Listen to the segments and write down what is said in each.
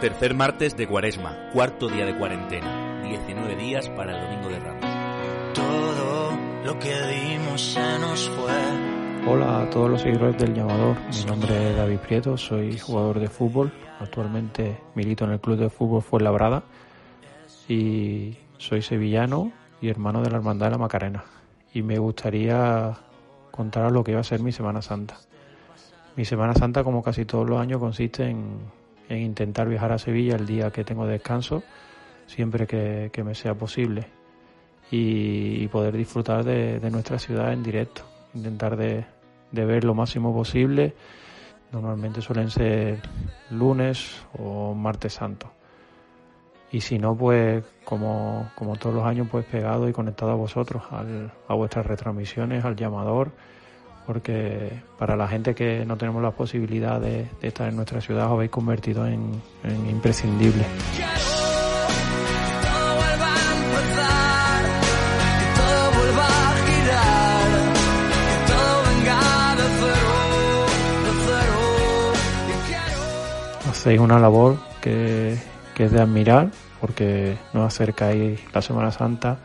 Tercer martes de cuaresma, cuarto día de cuarentena, 19 días para el domingo de Ramos. Todo lo que dimos se nos fue. Hola a todos los seguidores del llamador. Mi nombre es David Prieto, soy jugador de fútbol. Actualmente milito en el club de fútbol Fuenlabrada y soy sevillano y hermano de la Hermandad de la Macarena. Y me gustaría contaros lo que iba a ser mi Semana Santa. Mi Semana Santa, como casi todos los años, consiste en en intentar viajar a Sevilla el día que tengo descanso, siempre que, me sea posible, y, poder disfrutar de, nuestra ciudad en directo, intentar de, ver lo máximo posible. Normalmente suelen ser lunes o martes santo. Y si no, pues como, como todos los años, pues pegado y conectado a vosotros, a vuestras retransmisiones, al llamador porque para la gente que no tenemos la posibilidad de, estar en nuestra ciudad os habéis convertido en, imprescindible. Hacéis una labor que, es de admirar porque nos acercáis la Semana Santa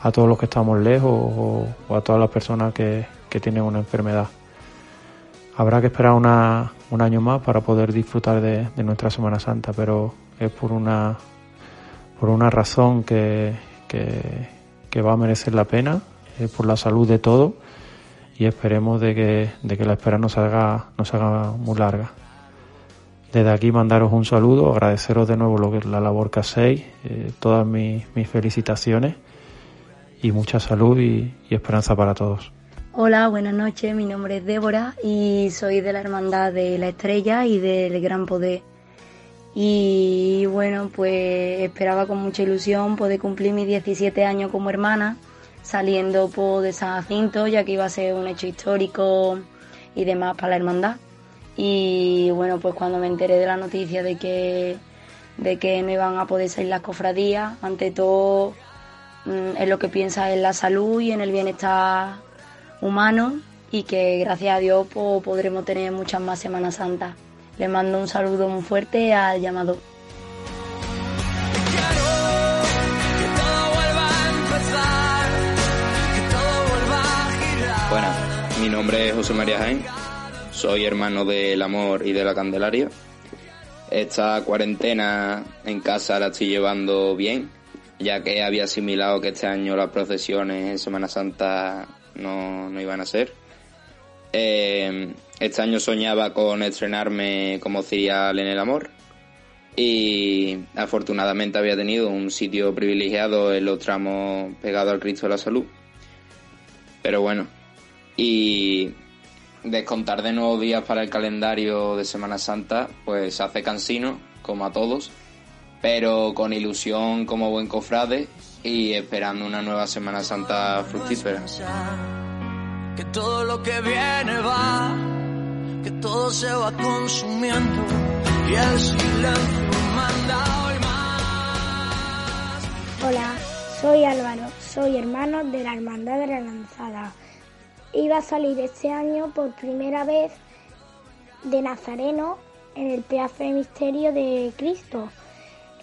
a todos los que estamos lejos o a todas las personas que, que tienen una enfermedad. Habrá que esperar una, un año más para poder disfrutar de, nuestra Semana Santa, pero es por una, por una razón que, que, va a merecer la pena, es por la salud de todos y esperemos de que, de que la espera no se haga, no se haga muy larga. Desde aquí mandaros un saludo, agradeceros de nuevo lo que, la labor que hacéis, eh, todas mis, mis, felicitaciones y mucha salud y esperanza para todos. Hola, buenas noches. Mi nombre es Débora y soy de la Hermandad de la Estrella y del Gran Poder. Y bueno, pues esperaba con mucha ilusión poder cumplir mis 17 años como hermana, saliendo por de San Jacinto, ya que iba a ser un hecho histórico y demás para la hermandad. Y bueno, pues cuando me enteré de la noticia de que, de que no iban a poder salir las cofradías, ante todo mm, es lo que piensa en la salud y en el bienestar humano y que gracias a Dios pues, podremos tener muchas más Semanas Santas. Le mando un saludo muy fuerte al llamado. Bueno, mi nombre es José María Jaén, soy hermano del Amor y de la Candelaria. Esta cuarentena en casa la estoy llevando bien, ya que había asimilado que este año las procesiones en Semana Santa no, no iban a ser. Eh, este año soñaba con estrenarme como cirial en el amor y afortunadamente había tenido un sitio privilegiado en los tramos pegados al Cristo de la Salud. Pero bueno, y descontar de nuevos días para el calendario de Semana Santa, pues hace cansino, como a todos, pero con ilusión como buen cofrade y esperando una nueva Semana Santa fructífera. Que todo lo que viene va, que todo se va consumiendo y el silencio manda hoy más. Hola, soy Álvaro, soy hermano de la Hermandad de la Lanzada. Iba a salir este año por primera vez de Nazareno en el Pedazo de Misterio de Cristo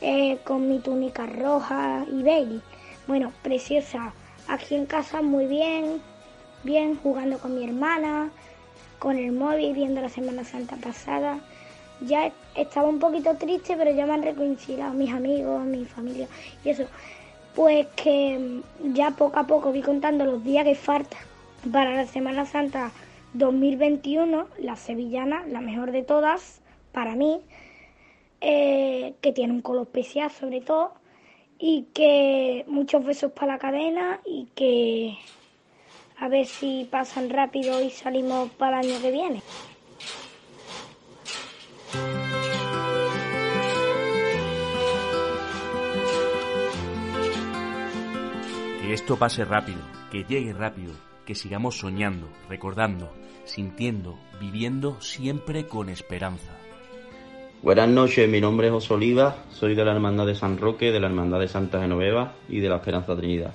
eh, con mi túnica roja y baby. Bueno, preciosa. Aquí en casa muy bien, bien, jugando con mi hermana, con el móvil, viendo la Semana Santa pasada. Ya estaba un poquito triste, pero ya me han reconciliado mis amigos, mi familia y eso. Pues que mm, ya poco a poco vi contando los días que faltan para la Semana Santa 2021, la sevillana, la mejor de todas, para mí, eh, que tiene un color especial sobre todo, y que muchos besos para la cadena y que a ver si pasan rápido y salimos para el año que viene. Que esto pase rápido, que llegue rápido, que sigamos soñando, recordando, sintiendo, viviendo siempre con esperanza. Buenas noches, mi nombre es José Oliva, soy de la Hermandad de San Roque, de la Hermandad de Santa Genoveva y de la Esperanza Trinidad.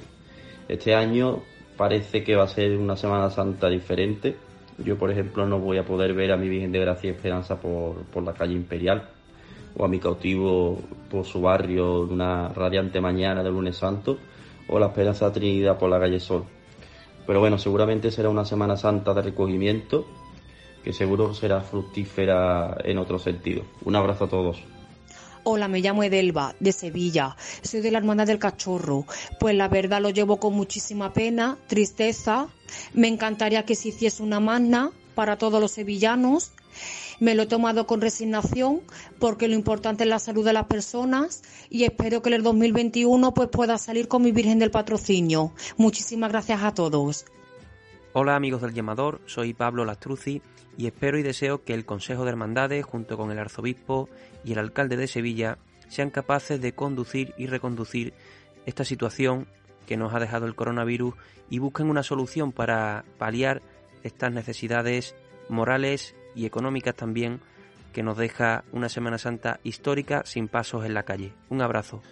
Este año parece que va a ser una Semana Santa diferente. Yo, por ejemplo, no voy a poder ver a mi Virgen de Gracia y Esperanza por, la calle Imperial, o a mi cautivo por su barrio una radiante mañana de lunes santo, o la Esperanza Trinidad por la calle Sol. Pero bueno, seguramente será una Semana Santa de recogimiento que seguro será fructífera en otro sentido. Un abrazo a todos. Hola, me llamo Edelba, de Sevilla. Soy de la Hermandad del Cachorro. Pues la verdad lo llevo con muchísima pena, tristeza. Me encantaría que se hiciese una magna para todos los sevillanos. Me lo he tomado con resignación porque lo importante es la salud de las personas y espero que en el 2021 pues pueda salir con mi Virgen del Patrocinio. Muchísimas gracias a todos. Hola amigos del llamador, soy Pablo Lastruzzi y espero y deseo que el Consejo de Hermandades, junto con el Arzobispo y el Alcalde de Sevilla, sean capaces de conducir y reconducir esta situación que nos ha dejado el coronavirus y busquen una solución para paliar estas necesidades morales y económicas también que nos deja una Semana Santa histórica sin pasos en la calle. Un abrazo.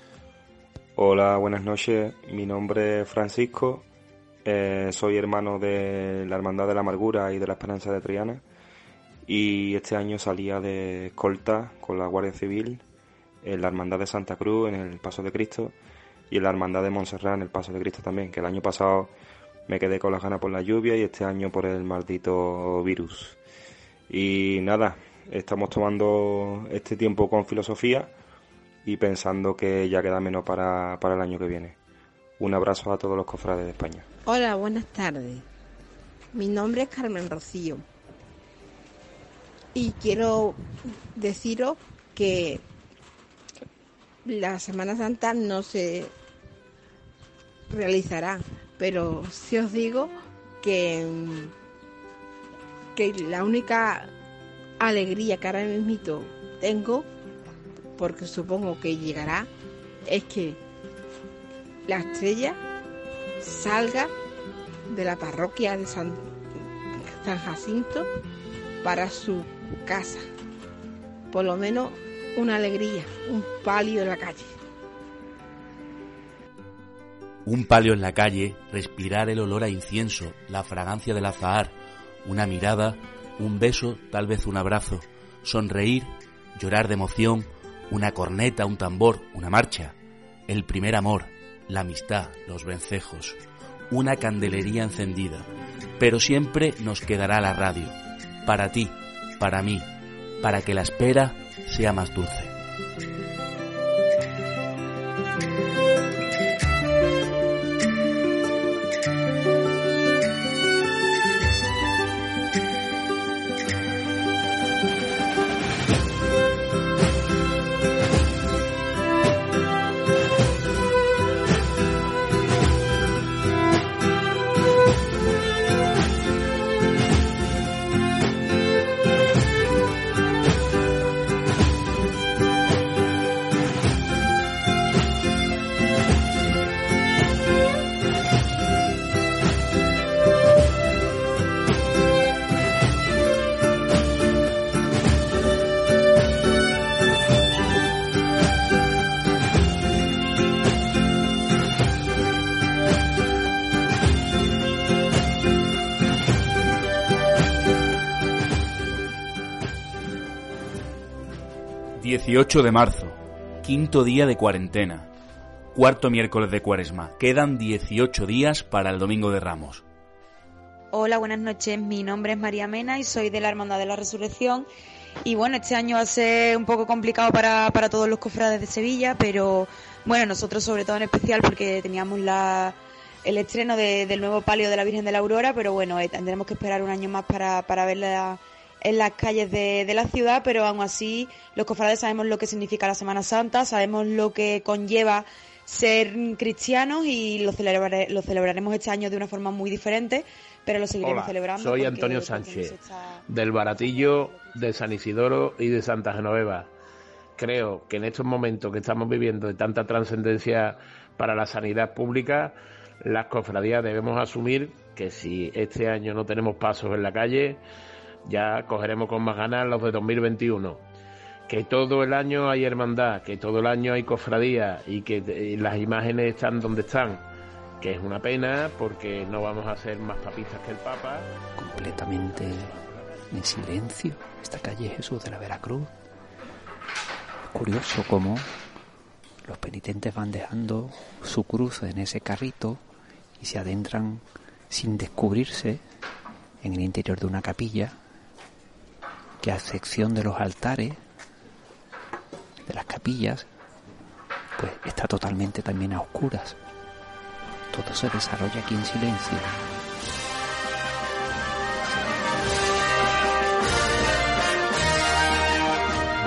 Hola, buenas noches. Mi nombre es Francisco. Eh, soy hermano de la Hermandad de la Amargura y de la Esperanza de Triana. Y este año salía de escolta con la Guardia Civil en la Hermandad de Santa Cruz, en el Paso de Cristo, y en la Hermandad de Montserrat, en el Paso de Cristo también, que el año pasado me quedé con las ganas por la lluvia y este año por el maldito virus. Y nada, estamos tomando este tiempo con filosofía y pensando que ya queda menos para, para el año que viene. Un abrazo a todos los cofrades de España. Hola, buenas tardes. Mi nombre es Carmen Rocío. Y quiero deciros que la Semana Santa no se realizará, pero sí os digo que, que la única alegría que ahora mismo tengo, porque supongo que llegará, es que la estrella salga de la parroquia de San, San Jacinto para su casa. Por lo menos una alegría, un palio en la calle. Un palio en la calle, respirar el olor a incienso, la fragancia del azahar, una mirada, un beso, tal vez un abrazo, sonreír, llorar de emoción, una corneta, un tambor, una marcha, el primer amor, la amistad, los vencejos, una candelería encendida. Pero siempre nos quedará la radio, para ti, para mí, para que la espera sea más dulce. 18 de marzo, quinto día de cuarentena, cuarto miércoles de cuaresma. Quedan 18 días para el Domingo de Ramos. Hola, buenas noches. Mi nombre es María Mena y soy de la Hermandad de la Resurrección. Y bueno, este año va a ser un poco complicado para, para todos los cofrades de Sevilla, pero bueno, nosotros sobre todo en especial porque teníamos la, el estreno del nuevo palio de la Virgen de la Aurora, pero bueno, eh, tendremos que esperar un año más para, para verla en las calles de, de, la ciudad, pero aún así los cofrades sabemos lo que significa la Semana Santa, sabemos lo que conlleva ser cristianos y lo, lo celebraremos este año de una forma muy diferente, pero lo seguiremos celebrando. Soy Antonio Sánchez, del Baratillo, de San Isidoro y de Santa Genoveva. Creo que en estos momentos que estamos viviendo de tanta trascendencia para la sanidad pública, las cofradías debemos asumir que si este año no tenemos pasos en la calle, ya cogeremos con más ganas los de 2021. Que todo el año hay hermandad, que todo el año hay cofradía y que las imágenes están donde están, que es una pena porque no vamos a ser más papistas que el Papa. Completamente en silencio, esta calle Jesús de la Veracruz. curioso cómo los penitentes van dejando su cruz en ese carrito y se adentran sin descubrirse en el interior de una capilla que a excepción de los altares de las capillas pues está totalmente también a oscuras todo se desarrolla aquí en silencio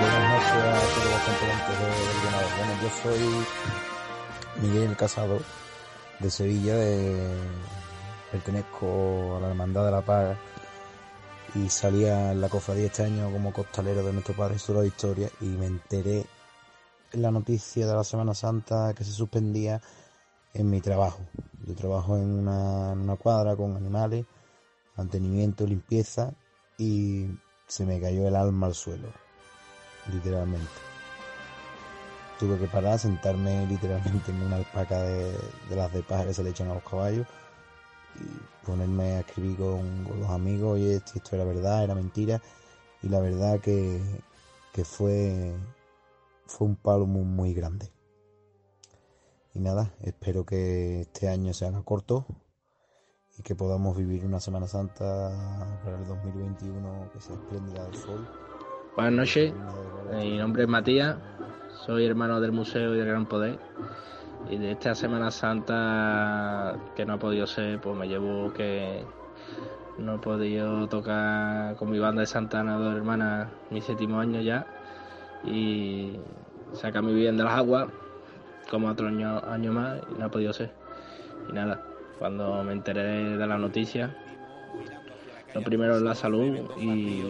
Buenas noches a todos los componentes del llamado. Bueno, yo soy Miguel Casado de Sevilla, pertenezco a la Hermandad de la Paz y salía en la cofradía este año como costalero de nuestro Padre Jesús de Historia y me enteré en la noticia de la Semana Santa que se suspendía en mi trabajo. Yo trabajo en una, en una cuadra con animales, mantenimiento, limpieza y se me cayó el alma al suelo, literalmente. Tuve que parar, sentarme literalmente en una alpaca de, de las de paja que se le echan a los caballos y ponerme a escribir con, con los amigos, oye, esto era verdad, era mentira, y la verdad que, que fue, fue un palo muy, muy grande. Y nada, espero que este año se haga corto y que podamos vivir una Semana Santa para el 2021 que sea espléndida del sol. Buenas noches, mi nombre es Matías, soy hermano del Museo y del Gran Poder. Y de esta Semana Santa que no ha podido ser, pues me llevo que no he podido tocar con mi banda de Santana, dos hermanas, mi séptimo año ya. Y saca mi bien de las aguas, como otro año, año más, y no ha podido ser. Y nada, cuando me enteré de la noticia, lo primero es la salud y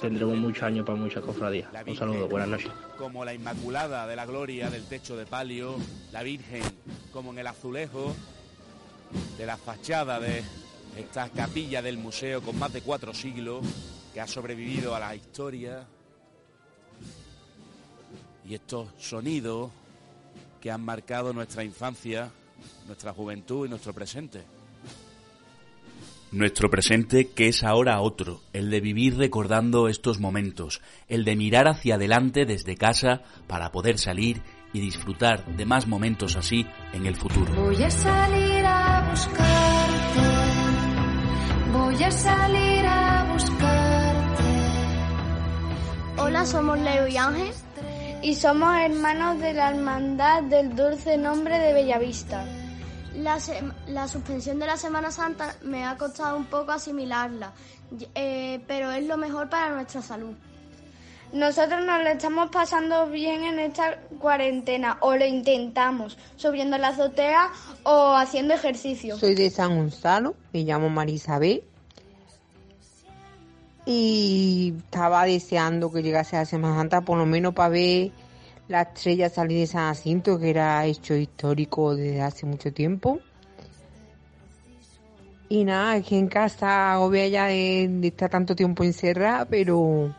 tendremos muchos años para muchas cofradías. Un saludo, buenas noches. Como la Inmaculada de la Gloria del techo de palio, la Virgen como en el azulejo de la fachada de esta capilla del museo con más de cuatro siglos que ha sobrevivido a la historia y estos sonidos que han marcado nuestra infancia, nuestra juventud y nuestro presente. Nuestro presente que es ahora otro, el de vivir recordando estos momentos, el de mirar hacia adelante desde casa para poder salir y disfrutar de más momentos así en el futuro. Voy a salir a buscarte, voy a salir a buscarte. Hola, somos Leo y Ángel y somos hermanos de la Hermandad del Dulce Nombre de Bellavista. La, la suspensión de la Semana Santa me ha costado un poco asimilarla, eh, pero es lo mejor para nuestra salud. Nosotros nos lo estamos pasando bien en esta cuarentena, o lo intentamos, subiendo a la azotea o haciendo ejercicio. Soy de San Gonzalo, me llamo Marisabel. Y estaba deseando que llegase la Semana Santa, por lo menos para ver la estrella salir de San Jacinto, que era hecho histórico desde hace mucho tiempo. Y nada, que en casa agobia ya de, de estar tanto tiempo encerrada, pero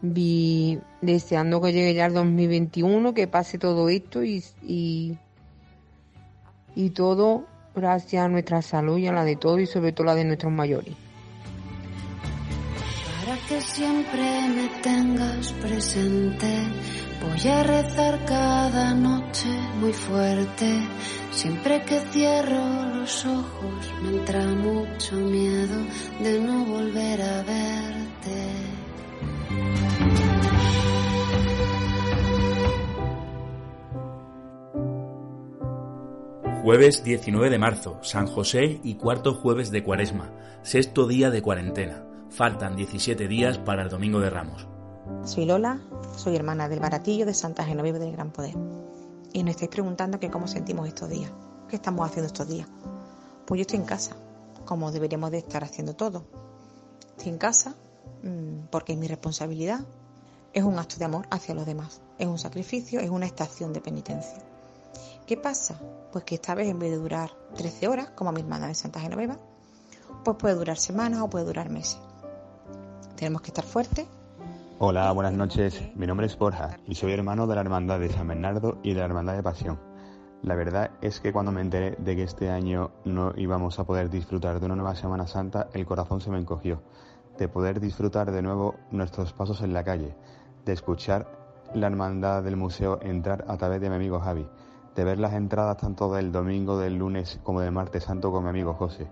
vi deseando que llegue ya el 2021, que pase todo esto y, y, y todo gracias a nuestra salud y a la de todos y sobre todo la de nuestros mayores. Que siempre me tengas presente, voy a rezar cada noche muy fuerte. Siempre que cierro los ojos me entra mucho miedo de no volver a verte. Jueves 19 de marzo, San José y cuarto jueves de Cuaresma, sexto día de cuarentena. Faltan 17 días para el Domingo de Ramos. Soy Lola, soy hermana del Baratillo de Santa Genoveva del Gran Poder. Y nos estáis preguntando que cómo sentimos estos días, qué estamos haciendo estos días. Pues yo estoy en casa, como deberíamos de estar haciendo todo. Estoy en casa mm, porque es mi responsabilidad, es un acto de amor hacia los demás, es un sacrificio, es una estación de penitencia. ¿Qué pasa? Pues que esta vez en vez de durar 13 horas, como mi hermana de Santa Genoveva, pues puede durar semanas o puede durar meses. Tenemos que estar fuertes Hola, buenas noches. Mi nombre es Borja y soy hermano de la Hermandad de San Bernardo y de la Hermandad de Pasión. La verdad es que cuando me enteré de que este año no íbamos a poder disfrutar de una nueva Semana Santa, el corazón se me encogió. De poder disfrutar de nuevo nuestros pasos en la calle, de escuchar la hermandad del museo entrar a través de mi amigo Javi, de ver las entradas tanto del domingo, del lunes como del martes santo con mi amigo José.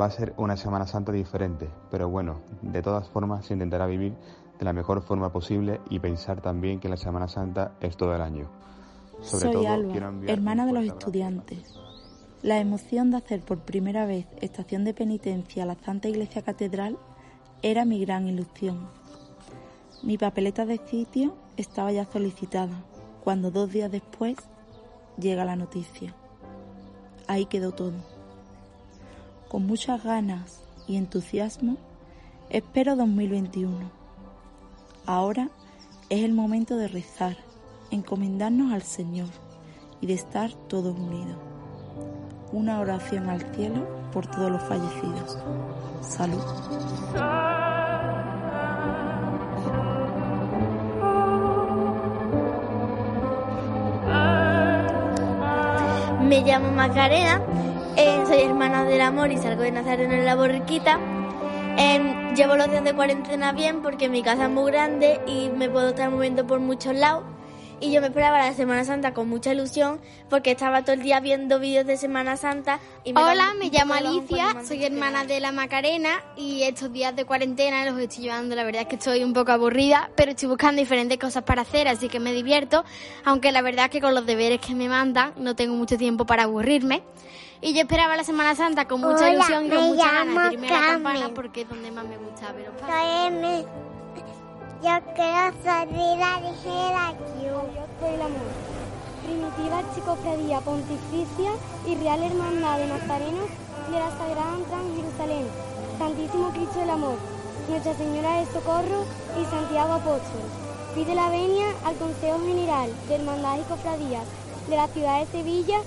Va a ser una Semana Santa diferente, pero bueno, de todas formas se intentará vivir de la mejor forma posible y pensar también que la Semana Santa es todo el año. Sobre Soy Alba, hermana de los estudiantes. La emoción de hacer por primera vez estación de penitencia a la Santa Iglesia Catedral era mi gran ilusión. Mi papeleta de sitio estaba ya solicitada, cuando dos días después llega la noticia. Ahí quedó todo. Con muchas ganas y entusiasmo, espero 2021. Ahora es el momento de rezar, encomendarnos al Señor y de estar todos unidos. Una oración al cielo por todos los fallecidos. Salud. Me llamo Macarena, eh, soy hermana del amor y salgo de Nazareno en la borriquita. Em, llevo los días de cuarentena bien porque mi casa es muy grande y me puedo estar moviendo por muchos lados y yo me esperaba la Semana Santa con mucha ilusión porque estaba todo el día viendo vídeos de Semana Santa. Y Hola, me llamo Alicia, soy hermana de la Macarena y estos días de cuarentena los estoy llevando. La verdad es que estoy un poco aburrida, pero estoy buscando diferentes cosas para hacer, así que me divierto, aunque la verdad es que con los deberes que me mandan no tengo mucho tiempo para aburrirme. Y yo esperaba la Semana Santa con mucha ilusión y con mucha ganas de irme a la campana porque es donde más me gusta ver yo quiero salir a ligera Dios por el amor. Primitiva Archicofradía Pontificia y Real Hermandad de Nazarenos de la Sagrada Entrada en Jerusalén. Santísimo Cristo del Amor. Nuestra Señora del Socorro y Santiago Apóstol. Pide la venia al Consejo General de Hermandad y Cofradías de la ciudad de Sevilla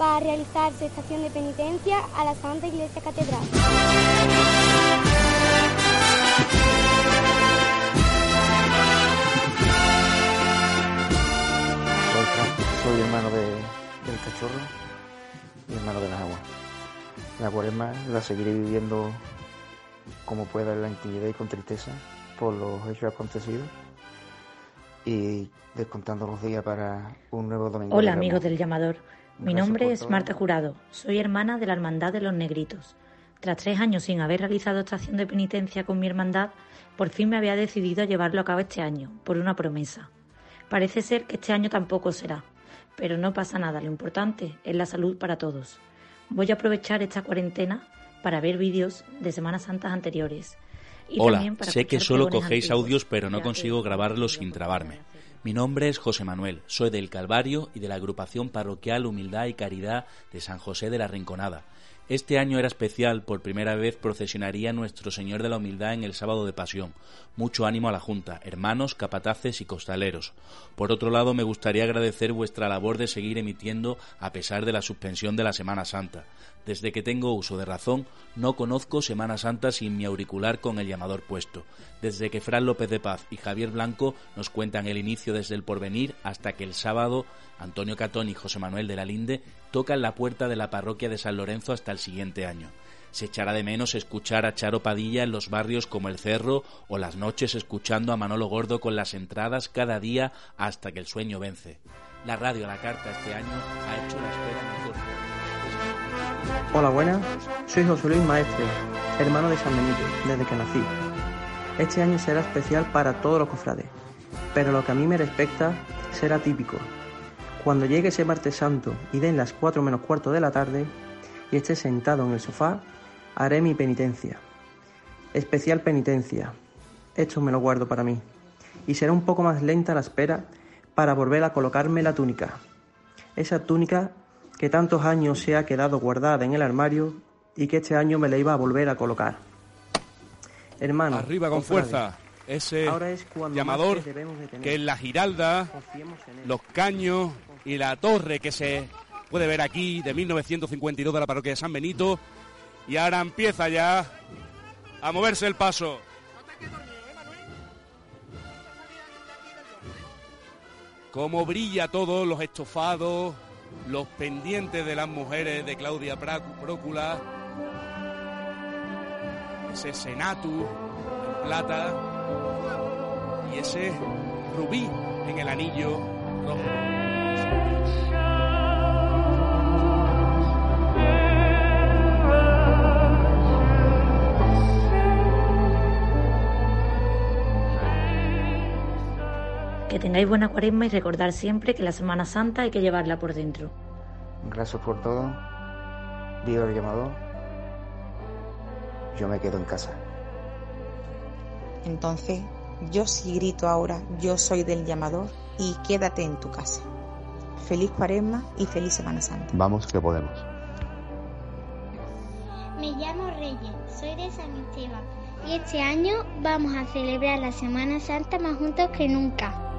para realizar su estación de penitencia a la Santa Iglesia Catedral. soy hermano de, del cachorro y hermano de las aguas. La cuaresma la seguiré viviendo como pueda en la intimidad y con tristeza por los hechos acontecidos y descontando los días para un nuevo domingo. Hola amigos del llamador, mi nombre es Marta Jurado, soy hermana de la Hermandad de los Negritos. Tras tres años sin haber realizado estación de penitencia con mi hermandad, por fin me había decidido a llevarlo a cabo este año, por una promesa. Parece ser que este año tampoco será, pero no pasa nada, lo importante es la salud para todos. Voy a aprovechar esta cuarentena para ver vídeos de Semanas Santas anteriores. Hola, sé que solo cogéis audios, pero no consigo grabarlos sin trabarme. Mi nombre es José Manuel, soy del Calvario y de la agrupación parroquial Humildad y Caridad de San José de la Rinconada. Este año era especial, por primera vez procesionaría Nuestro Señor de la Humildad en el sábado de Pasión. Mucho ánimo a la Junta, hermanos, capataces y costaleros. Por otro lado, me gustaría agradecer vuestra labor de seguir emitiendo a pesar de la suspensión de la Semana Santa. Desde que tengo uso de razón, no conozco Semana Santa sin mi auricular con el llamador puesto. Desde que Fran López de Paz y Javier Blanco nos cuentan el inicio desde el porvenir hasta que el sábado Antonio Catón y José Manuel de la Linde tocan la puerta de la parroquia de San Lorenzo hasta el siguiente año. Se echará de menos escuchar a Charo Padilla en los barrios como El Cerro o las noches escuchando a Manolo Gordo con las entradas cada día hasta que el sueño vence. La radio a la carta este año ha hecho la espera mejor. Hola, buenas. Soy José Luis Maestre, hermano de San Benito, desde que nací. Este año será especial para todos los cofrades, pero lo que a mí me respecta será típico. Cuando llegue ese martes santo y den las 4 menos cuarto de la tarde y esté sentado en el sofá, haré mi penitencia. Especial penitencia. Esto me lo guardo para mí. Y será un poco más lenta la espera para volver a colocarme la túnica. Esa túnica que tantos años se ha quedado guardada en el armario y que este año me la iba a volver a colocar. Hermano. Arriba con fuerza. Ese llamador que es la giralda, los caños y la torre que se puede ver aquí de 1952 de la parroquia de San Benito. Y ahora empieza ya a moverse el paso. Cómo brilla todo, los estofados, los pendientes de las mujeres de Claudia Prócula, ese Senatu en plata y ese rubí en el anillo rojo. Que tengáis buena cuaresma y recordar siempre que la Semana Santa hay que llevarla por dentro. Gracias por todo. Viva el llamado. Yo me quedo en casa. Entonces, yo sí grito ahora, yo soy del llamador y quédate en tu casa. Feliz cuaresma y feliz Semana Santa. Vamos que podemos. Me llamo Reyes, soy de San Esteban y este año vamos a celebrar la Semana Santa más juntos que nunca.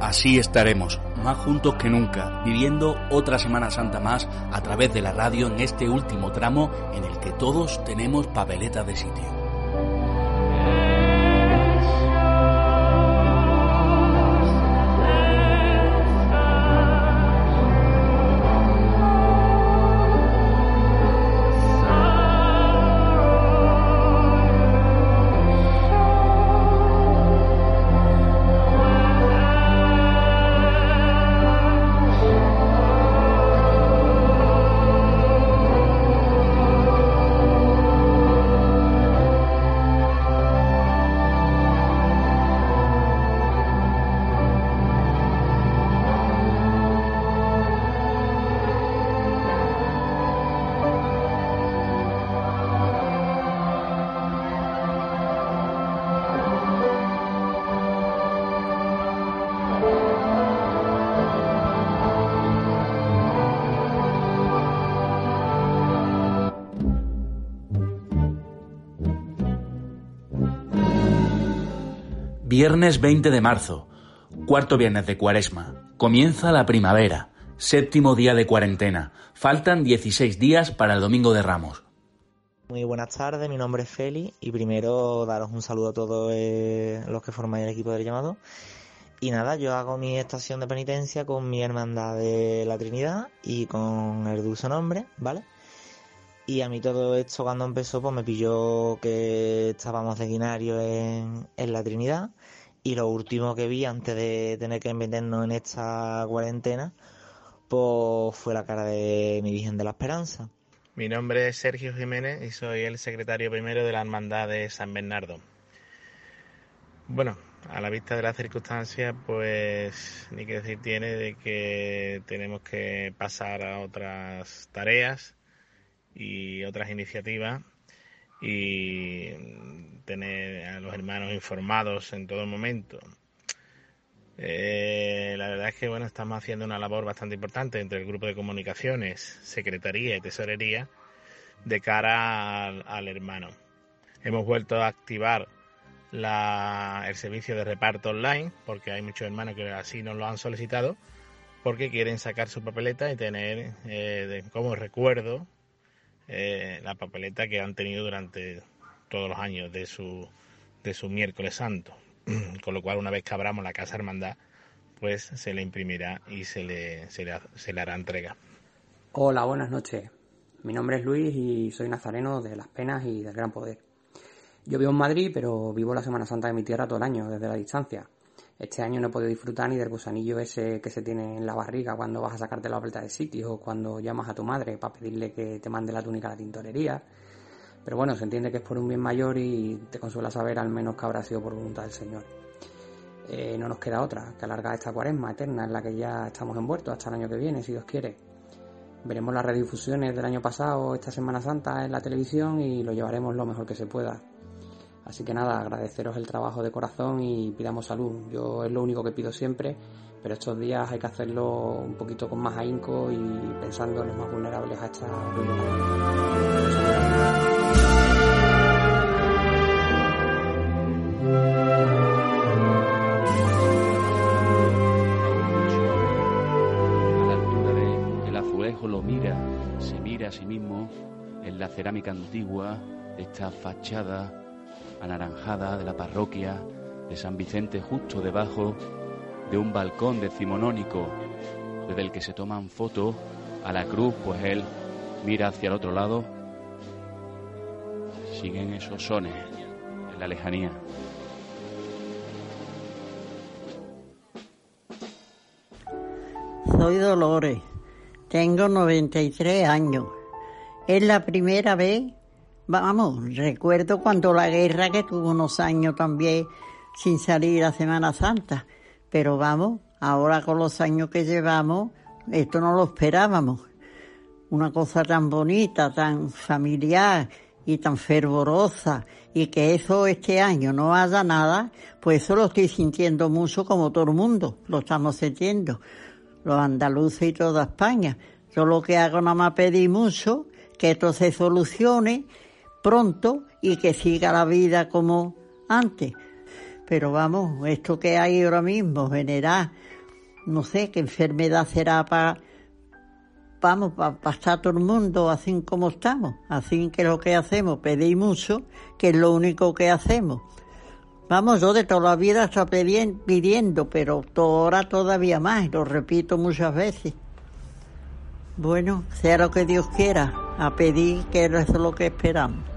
Así estaremos, más juntos que nunca, viviendo otra Semana Santa más a través de la radio en este último tramo en el que todos tenemos papeleta de sitio. Viernes 20 de marzo, cuarto viernes de cuaresma. Comienza la primavera, séptimo día de cuarentena. Faltan 16 días para el Domingo de Ramos. Muy buenas tardes, mi nombre es Feli y primero daros un saludo a todos eh, los que formáis el equipo del llamado. Y nada, yo hago mi estación de penitencia con mi hermandad de la Trinidad y con el dulce nombre, ¿vale? Y a mí todo esto cuando empezó pues me pilló que estábamos de guinario en, en la Trinidad y lo último que vi antes de tener que meternos en esta cuarentena, pues fue la cara de mi Virgen de la Esperanza. Mi nombre es Sergio Jiménez y soy el secretario primero de la Hermandad de San Bernardo. Bueno, a la vista de las circunstancias, pues ni que decir tiene de que tenemos que pasar a otras tareas y otras iniciativas y tener a los hermanos informados en todo momento. Eh, la verdad es que bueno, estamos haciendo una labor bastante importante entre el grupo de comunicaciones, secretaría y tesorería de cara al, hermano. Hemos vuelto a activar el servicio de reparto online porque hay muchos hermanos que así nos lo han solicitado porque quieren sacar su papeleta y tener eh, como recuerdo eh, la papeleta que han tenido durante todos los años de su, de su miércoles santo. Con lo cual, una vez que abramos la casa hermandad, pues se le imprimirá y se le, se le, se le hará entrega. Hola, buenas noches. Mi nombre es Luis y soy nazareno de Las Penas y del Gran Poder. Yo vivo en Madrid, pero vivo la Semana Santa de mi tierra todo el año, desde la distancia. Este año no he podido disfrutar ni del gusanillo ese que se tiene en la barriga cuando vas a sacarte la vuelta de sitio o cuando llamas a tu madre para pedirle que te mande la túnica a la tintorería. Pero bueno, se entiende que es por un bien mayor y te consuela saber al menos que habrá sido por voluntad del Señor. Eh, no nos queda otra que alargar esta cuaresma eterna en la que ya estamos envueltos hasta el año que viene, si Dios quiere. Veremos las redifusiones del año pasado, esta Semana Santa en la televisión y lo llevaremos lo mejor que se pueda. Así que nada, agradeceros el trabajo de corazón y pidamos salud. Yo es lo único que pido siempre, pero estos días hay que hacerlo un poquito con más ahínco y pensando en los más vulnerables a esta A la altura del azulejo lo mira, se mira a sí mismo en la cerámica antigua, esta fachada anaranjada de la parroquia de San Vicente justo debajo de un balcón decimonónico desde el que se toman fotos a la cruz, pues él mira hacia el otro lado. Siguen esos sones en la lejanía. Soy Dolores, tengo 93 años. Es la primera vez vamos, recuerdo cuando la guerra que tuvo unos años también sin salir a Semana Santa. Pero vamos, ahora con los años que llevamos, esto no lo esperábamos. Una cosa tan bonita, tan familiar y tan fervorosa y que eso este año no haya nada, pues eso lo estoy sintiendo mucho como todo el mundo, lo estamos sintiendo, los andaluces y toda España. Yo lo que hago nada más pedir mucho que esto se solucione pronto y que siga la vida como antes. Pero vamos, esto que hay ahora mismo, generar, no sé qué enfermedad será para vamos, para pasar todo el mundo así como estamos. Así que lo que hacemos, pedir mucho, que es lo único que hacemos. Vamos, yo de toda la vida estoy pidiendo, pero ahora todavía más, lo repito muchas veces. Bueno, sea lo que Dios quiera, a pedir que eso es lo que esperamos.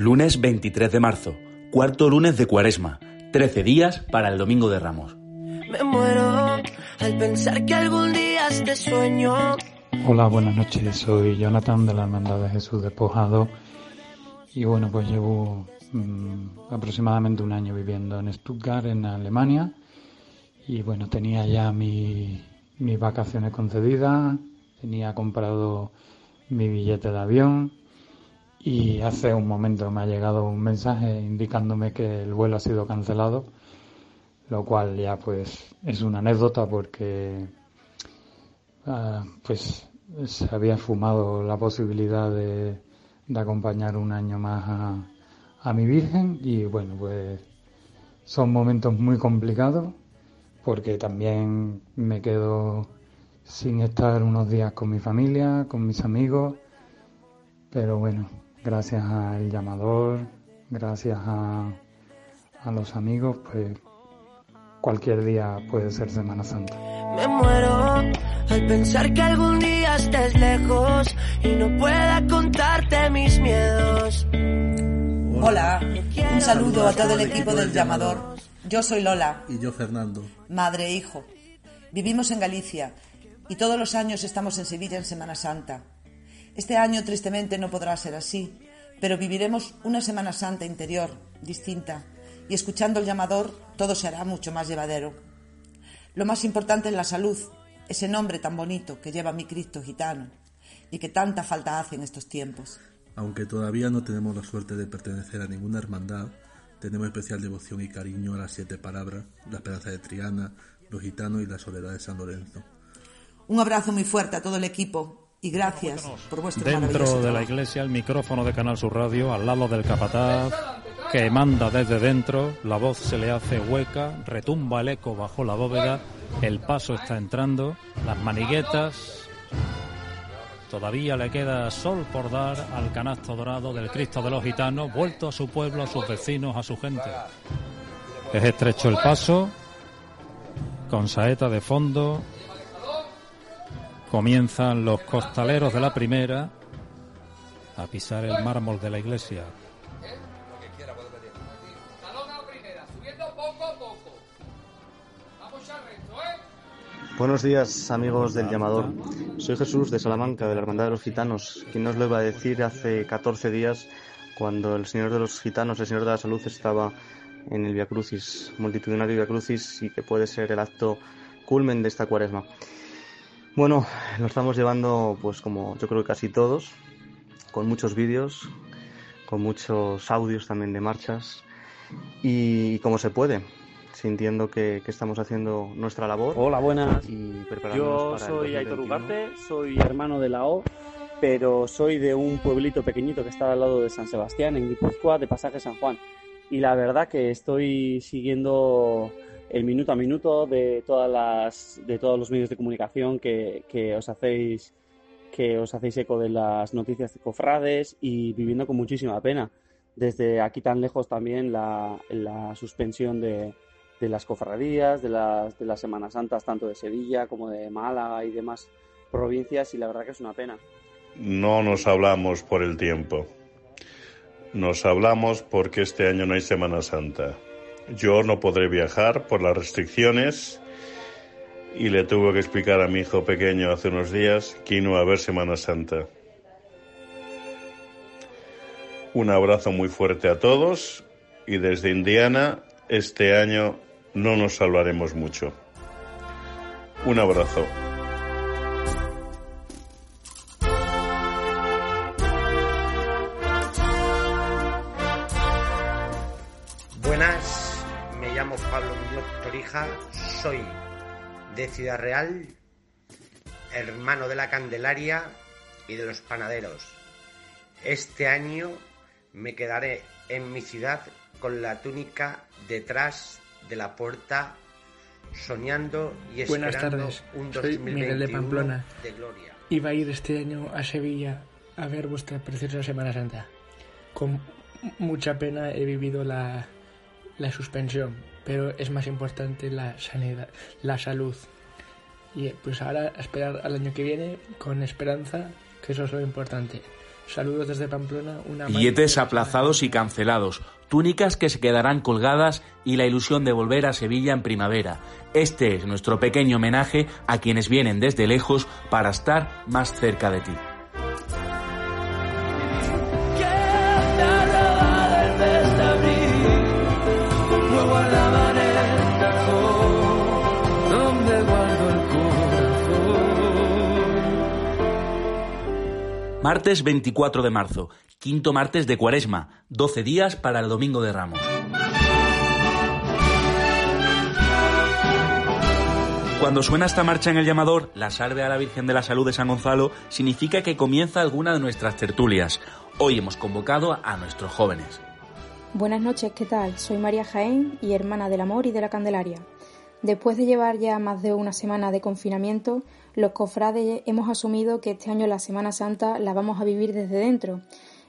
Lunes 23 de marzo, cuarto lunes de Cuaresma, 13 días para el Domingo de Ramos. Me muero al pensar que algún día este sueño. Hola, buenas noches. Soy Jonathan de la Hermandad de Jesús Despojado y bueno, pues llevo mm, aproximadamente un año viviendo en Stuttgart, en Alemania y bueno, tenía ya mis vacaciones concedidas, tenía comprado mi billete de avión y hace un momento me ha llegado un mensaje indicándome que el vuelo ha sido cancelado, lo cual ya pues es una anécdota porque ah, pues se había fumado la posibilidad de, acompañar un año más a, a mi Virgen y bueno pues son momentos muy complicados porque también me quedo sin estar unos días con mi familia, con mis amigos, pero bueno, gracias al llamador, gracias a, a los amigos, pues cualquier día puede ser Semana Santa. Me muero al pensar que algún día estés lejos y no pueda contarte mis miedos. Hola, un saludo a todo el equipo del llamador. Yo soy Lola. Y yo Fernando. Madre e hijo. Vivimos en Galicia y todos los años estamos en Sevilla en Semana Santa. Este año tristemente no podrá ser así, pero viviremos una Semana Santa interior, distinta, y escuchando el llamador todo será mucho más llevadero. Lo más importante es la salud, ese nombre tan bonito que lleva mi Cristo gitano y que tanta falta hace en estos tiempos. Aunque todavía no tenemos la suerte de pertenecer a ninguna hermandad, tenemos especial devoción y cariño a las siete palabras, la esperanza de Triana, los gitanos y la soledad de San Lorenzo. Un abrazo muy fuerte a todo el equipo y gracias por vuestro Dentro de la iglesia, el micrófono de Canal Sur Radio, al lado del capataz, que manda desde dentro, la voz se le hace hueca, retumba el eco bajo la bóveda, el paso está entrando, las maniguetas. Todavía le queda sol por dar al canasto dorado del Cristo de los Gitanos, vuelto a su pueblo, a sus vecinos, a su gente. Es estrecho el paso, con saeta de fondo, Comienzan los costaleros de la primera a pisar el mármol de la iglesia. Buenos días amigos del llamador. Soy Jesús de Salamanca, de la Hermandad de los Gitanos. ¿Quién nos lo iba a decir hace 14 días cuando el Señor de los Gitanos, el Señor de la Salud, estaba en el Via Crucis, multitudinario Via Crucis, y que puede ser el acto culmen de esta cuaresma? Bueno, lo estamos llevando pues como yo creo que casi todos, con muchos vídeos, con muchos audios también de marchas y, como se puede, sintiendo que, estamos haciendo nuestra labor. Hola, buenas. yo soy Aitor Ugarte, soy hermano de la O, pero soy de un pueblito pequeñito que está al lado de San Sebastián, en Guipúzcoa, de Pasaje San Juan. Y la verdad que estoy siguiendo el minuto a minuto de todas las de todos los medios de comunicación que, os hacéis que os hacéis eco de las noticias de cofrades y viviendo con muchísima pena desde aquí tan lejos también la, la suspensión de, de, las cofradías de las de las Semanas Santas tanto de Sevilla como de Málaga y demás provincias y la verdad que es una pena. No nos hablamos por el tiempo. Nos hablamos porque este año no hay Semana Santa. Yo no podré viajar por las restricciones y le tuve que explicar a mi hijo pequeño hace unos días que no va a haber Semana Santa. Un abrazo muy fuerte a todos y desde Indiana este año no nos hablaremos mucho. Un abrazo. De Ciudad Real, hermano de la Candelaria y de los panaderos. Este año me quedaré en mi ciudad con la túnica detrás de la puerta, soñando y esperando Buenas tardes, un soy Miguel de 2021 Pamplona. de gloria. Iba a ir este año a Sevilla a ver vuestra preciosa Semana Santa. Con mucha pena he vivido la, la suspensión, pero es más importante la sanidad, la salud. Y eh, pues ahora a esperar al año que viene con esperanza, que eso es lo importante. Saludos desde Pamplona, una Billetes aplazados y cancelados, túnicas que se quedarán colgadas y la ilusión de volver a Sevilla en primavera. Este es nuestro pequeño homenaje a quienes vienen desde lejos para estar más cerca de ti. Martes 24 de marzo, quinto martes de Cuaresma, 12 días para el Domingo de Ramos. Cuando suena esta marcha en el llamador, la salve a la Virgen de la Salud de San Gonzalo, significa que comienza alguna de nuestras tertulias. Hoy hemos convocado a nuestros jóvenes. Buenas noches, ¿qué tal? Soy María Jaén y hermana del amor y de la Candelaria. Después de llevar ya más de una semana de confinamiento, los cofrades hemos asumido que este año la Semana Santa la vamos a vivir desde dentro.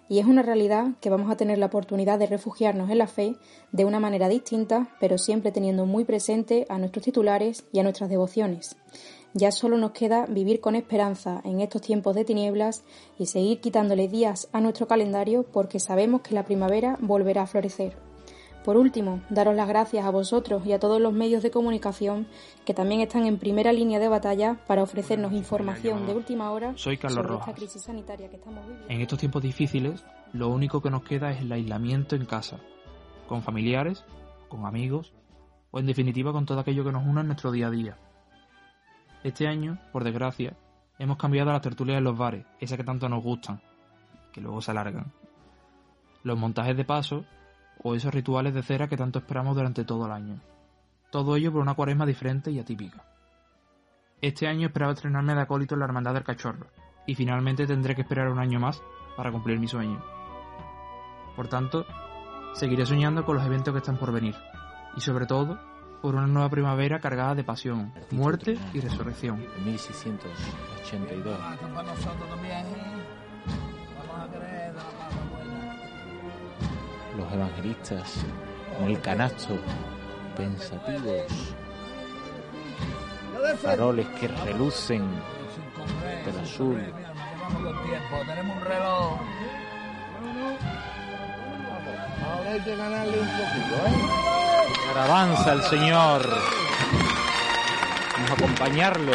Y es una realidad que vamos a tener la oportunidad de refugiarnos en la fe de una manera distinta, pero siempre teniendo muy presente a nuestros titulares y a nuestras devociones. Ya solo nos queda vivir con esperanza en estos tiempos de tinieblas y seguir quitándole días a nuestro calendario porque sabemos que la primavera volverá a florecer. Por último, daros las gracias a vosotros y a todos los medios de comunicación que también están en primera línea de batalla para ofrecernos información de última hora Soy Carlos sobre esta Rojas. crisis sanitaria que estamos viviendo. En estos tiempos difíciles, lo único que nos queda es el aislamiento en casa, con familiares, con amigos o en definitiva con todo aquello que nos une en nuestro día a día. Este año, por desgracia, hemos cambiado las tertulias en los bares, esas que tanto nos gustan, que luego se alargan. Los montajes de paso o esos rituales de cera que tanto esperamos durante todo el año. Todo ello por una cuaresma diferente y atípica. Este año esperaba estrenarme de acólito en la Hermandad del Cachorro, y finalmente tendré que esperar un año más para cumplir mi sueño. Por tanto, seguiré soñando con los eventos que están por venir, y sobre todo, por una nueva primavera cargada de pasión, muerte y resurrección. 1682. Los evangelistas en el canasto, pensativos, faroles que relucen del azul. Tenemos un reloj. Ahora hay que ganarle un poquito, ¿eh? Y ahora avanza el Señor. Vamos a acompañarlo.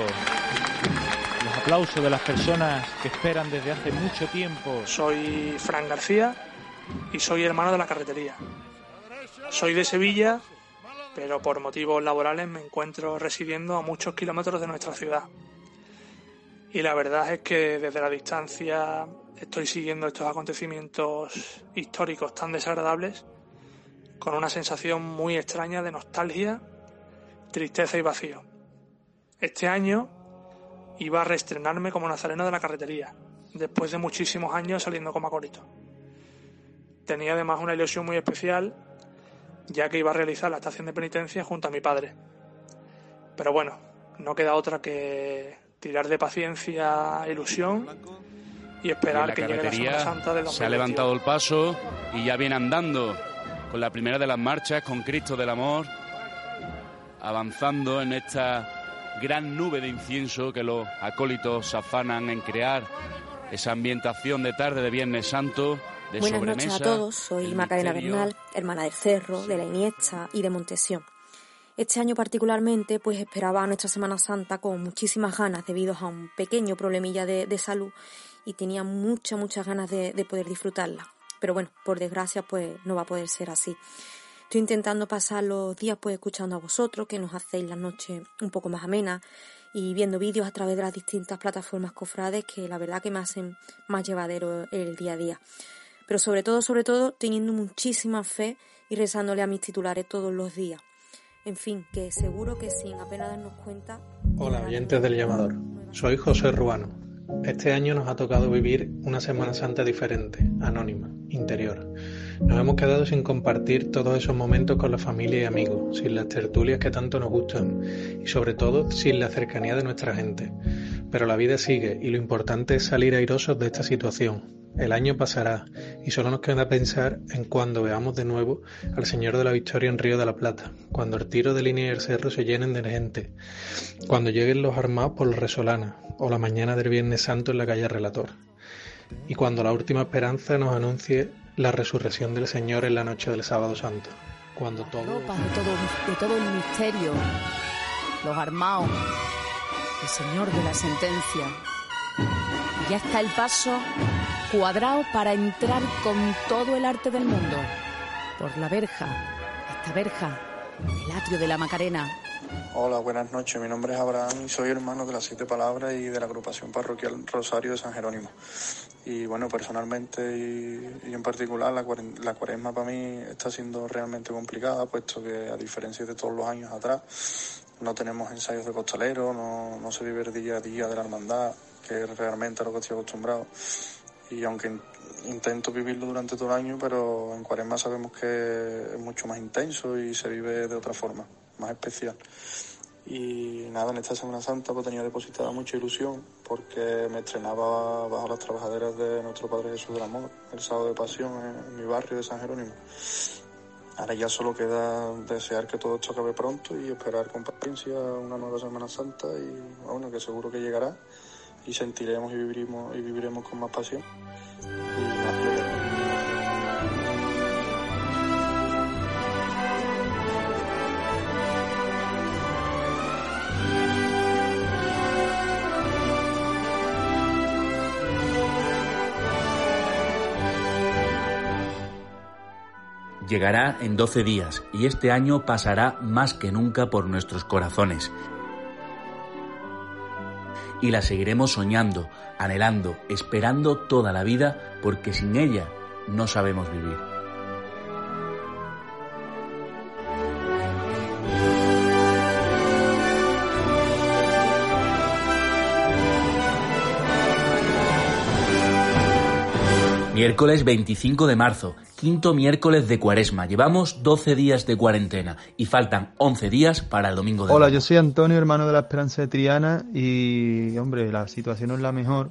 Los aplausos de las personas que esperan desde hace mucho tiempo. Soy Fran García y soy hermano de la carretería. Soy de Sevilla, pero por motivos laborales me encuentro residiendo a muchos kilómetros de nuestra ciudad. Y la verdad es que desde la distancia estoy siguiendo estos acontecimientos históricos tan desagradables con una sensación muy extraña de nostalgia, tristeza y vacío. Este año iba a reestrenarme como nazareno de la carretería, después de muchísimos años saliendo como acólito. Tenía además una ilusión muy especial, ya que iba a realizar la estación de penitencia junto a mi padre. Pero bueno, no queda otra que tirar de paciencia, ilusión y esperar que llegue la Semana Santa del se ha 2021. levantado el paso y ya viene andando con la primera de las marchas, con Cristo del Amor, avanzando en esta gran nube de incienso que los acólitos afanan en crear, esa ambientación de tarde de Viernes Santo, de Buenas noches a todos, soy Macarena. Bernal, hermana del Cerro, de la Iniesta y de Montesión. Este año particularmente pues esperaba nuestra Semana Santa con muchísimas ganas debido a un pequeño problemilla de, de salud y tenía muchas, muchas ganas de, de poder disfrutarla. Pero bueno, por desgracia pues no va a poder ser así. Estoy intentando pasar los días pues escuchando a vosotros, que nos hacéis la noche un poco más amena y viendo vídeos a través de las distintas plataformas cofrades que la verdad que me hacen más llevadero el día a día. Pero sobre todo, sobre todo, teniendo muchísima fe y rezándole a mis titulares todos los días. En fin, que seguro que sin apenas darnos cuenta... Hola, oyentes del llamador. Soy José Ruano. Este año nos ha tocado vivir una Semana Santa diferente, anónima, interior. Nos hemos quedado sin compartir todos esos momentos con la familia y amigos, sin las tertulias que tanto nos gustan y sobre todo sin la cercanía de nuestra gente. Pero la vida sigue y lo importante es salir airosos de esta situación. El año pasará y solo nos queda pensar en cuando veamos de nuevo al Señor de la Victoria en Río de la Plata, cuando el tiro de línea y el cerro se llenen de gente, cuando lleguen los armados por la Resolana o la mañana del Viernes Santo en la calle Relator, y cuando la última esperanza nos anuncie la resurrección del Señor en la noche del Sábado Santo, cuando todo... Todo el misterio, los armados, el señor de la sentencia. Ya está el paso cuadrado para entrar con todo el arte del mundo. Por la verja, esta verja, el atrio de la Macarena. Hola, buenas noches. Mi nombre es Abraham y soy hermano de las Siete Palabras y de la agrupación parroquial Rosario de San Jerónimo. Y bueno, personalmente y, en particular la, la cuaresma para mí está siendo realmente complicada, puesto que a diferencia de todos los años atrás, no tenemos ensayos de costalero, no, no se vive el día a día de la hermandad, que es realmente a lo que estoy acostumbrado. Y aunque in- intento vivirlo durante todo el año, pero en cuaresma sabemos que es mucho más intenso y se vive de otra forma, más especial. Y nada, en esta Semana Santa pues tenía depositada mucha ilusión porque me estrenaba bajo las trabajaderas de nuestro Padre Jesús del Amor, el sábado de pasión en mi barrio de San Jerónimo. Ahora ya solo queda desear que todo esto acabe pronto y esperar con paciencia una nueva Semana Santa y bueno, que seguro que llegará y sentiremos y viviremos, y viviremos con más pasión. Llegará en 12 días y este año pasará más que nunca por nuestros corazones. Y la seguiremos soñando, anhelando, esperando toda la vida porque sin ella no sabemos vivir. Miércoles 25 de marzo, quinto miércoles de cuaresma. Llevamos 12 días de cuarentena y faltan 11 días para el domingo de Hola, yo soy Antonio, hermano de la Esperanza de Triana y, hombre, la situación no es la mejor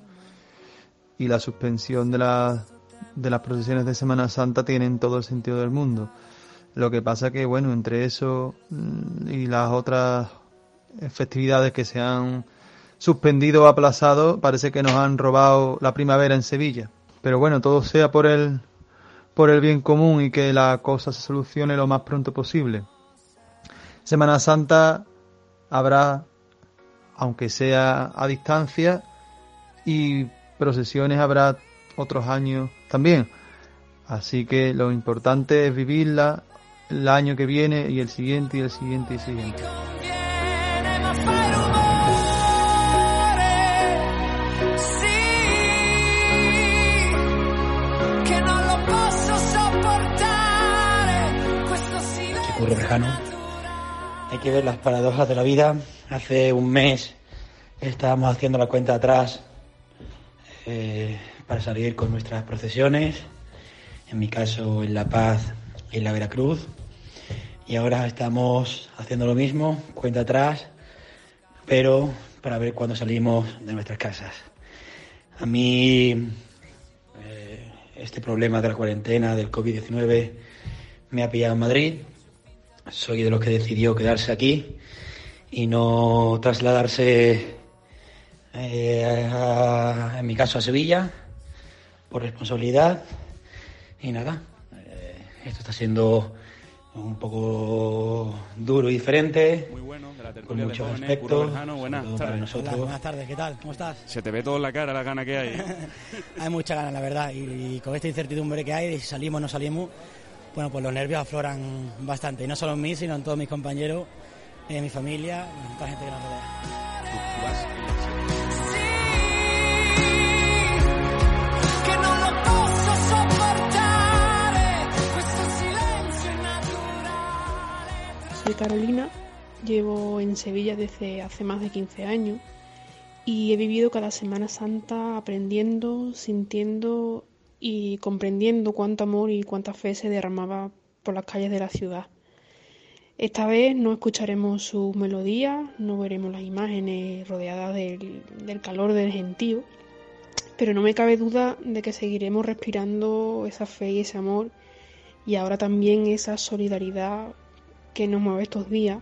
y la suspensión de, la- de las procesiones de Semana Santa tienen todo el sentido del mundo. Lo que pasa que, bueno, entre eso mm, y las otras festividades que se han suspendido o aplazado, parece que nos han robado la primavera en Sevilla. Pero bueno, todo sea por el, por el bien común y que la cosa se solucione lo más pronto posible. Semana Santa habrá, aunque sea a distancia, y procesiones habrá otros años también. Así que lo importante es vivirla el año que viene y el siguiente y el siguiente y el siguiente. Hay que ver las paradojas de la vida. Hace un mes estábamos haciendo la cuenta atrás eh, para salir con nuestras procesiones. En mi caso, en La Paz y en la Veracruz. Y ahora estamos haciendo lo mismo, cuenta atrás, pero para ver cuándo salimos de nuestras casas. A mí eh, este problema de la cuarentena, del COVID-19, me ha pillado en Madrid. Soy de los que decidió quedarse aquí y no trasladarse, eh, en mi caso, a Sevilla, por responsabilidad. Y nada, eh, esto está siendo un poco duro y diferente. Muy bueno, de la con muchos jóvenes, aspectos. Buenas tardes. nosotros. Hola, buenas tardes, ¿qué tal? ¿Cómo estás? Se te ve todo en la cara la gana que hay. hay mucha ganas, la verdad, y, y con esta incertidumbre que hay de si salimos o no salimos, bueno, pues los nervios afloran bastante, y no solo en mí, sino en todos mis compañeros, en mi familia, en toda la gente que nos rodea. Soy Carolina, llevo en Sevilla desde hace más de 15 años y he vivido cada Semana Santa aprendiendo, sintiendo y comprendiendo cuánto amor y cuánta fe se derramaba por las calles de la ciudad. Esta vez no escucharemos sus melodías, no veremos las imágenes rodeadas del, del calor del gentío, pero no me cabe duda de que seguiremos respirando esa fe y ese amor y ahora también esa solidaridad que nos mueve estos días,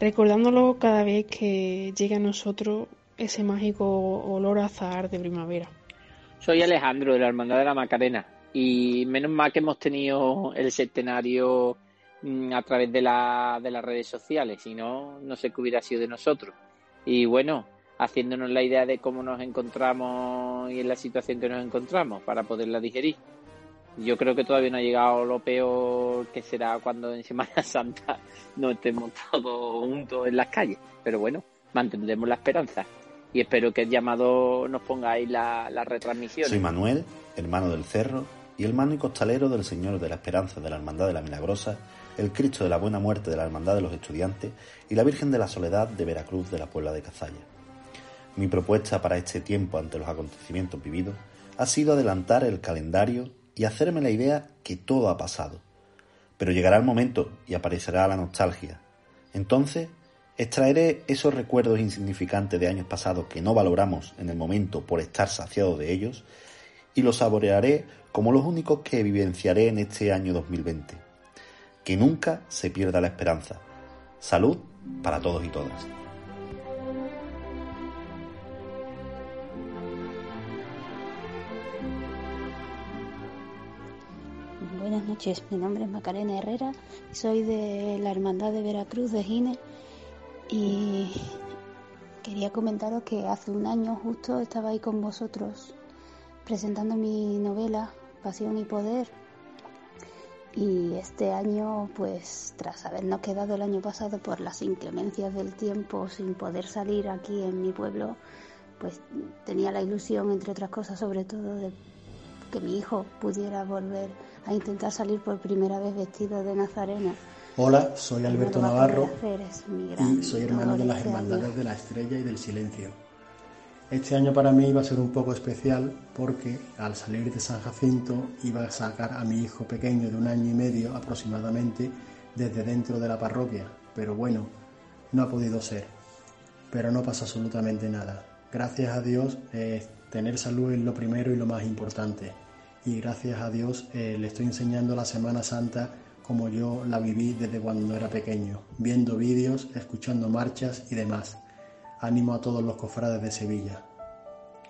recordándolo cada vez que llegue a nosotros ese mágico olor a azahar de primavera. Soy Alejandro de la Hermandad de la Macarena y menos mal que hemos tenido el centenario mm, a través de, la, de las redes sociales, si no, no sé qué hubiera sido de nosotros. Y bueno, haciéndonos la idea de cómo nos encontramos y en la situación que nos encontramos para poderla digerir. Yo creo que todavía no ha llegado lo peor que será cuando en Semana Santa no estemos todos juntos en las calles. Pero bueno, mantendremos la esperanza. Y espero que el llamado nos pongáis la, la retransmisión. Soy Manuel, hermano del Cerro y hermano y costalero del Señor de la Esperanza de la Hermandad de la Milagrosa, el Cristo de la Buena Muerte de la Hermandad de los Estudiantes y la Virgen de la Soledad de Veracruz de la Puebla de Cazalla. Mi propuesta para este tiempo ante los acontecimientos vividos ha sido adelantar el calendario y hacerme la idea que todo ha pasado. Pero llegará el momento y aparecerá la nostalgia. Entonces, extraeré esos recuerdos insignificantes de años pasados que no valoramos en el momento por estar saciados de ellos y los saborearé como los únicos que vivenciaré en este año 2020. Que nunca se pierda la esperanza. Salud para todos y todas. Buenas noches, mi nombre es Macarena Herrera, soy de la Hermandad de Veracruz de Gine y quería comentaros que hace un año justo estaba ahí con vosotros presentando mi novela Pasión y Poder y este año pues tras habernos quedado el año pasado por las inclemencias del tiempo sin poder salir aquí en mi pueblo pues tenía la ilusión entre otras cosas sobre todo de que mi hijo pudiera volver a intentar salir por primera vez vestido de nazareno. Hola, soy Alberto Navarro y soy hermano de las. Hermandades de la Estrella y del Silencio. Este año para mí iba a ser un poco especial porque al salir de San Jacinto iba a sacar a mi hijo pequeño de un año y medio aproximadamente desde dentro de la parroquia, pero bueno, no ha podido ser. Pero no pasa absolutamente nada. Gracias a Dios, eh, tener salud es lo primero y lo más importante. Y gracias a Dios eh, le estoy enseñando la Semana Santa como yo la viví desde cuando era pequeño, viendo vídeos, escuchando marchas y demás. Ánimo a todos los cofrades de Sevilla.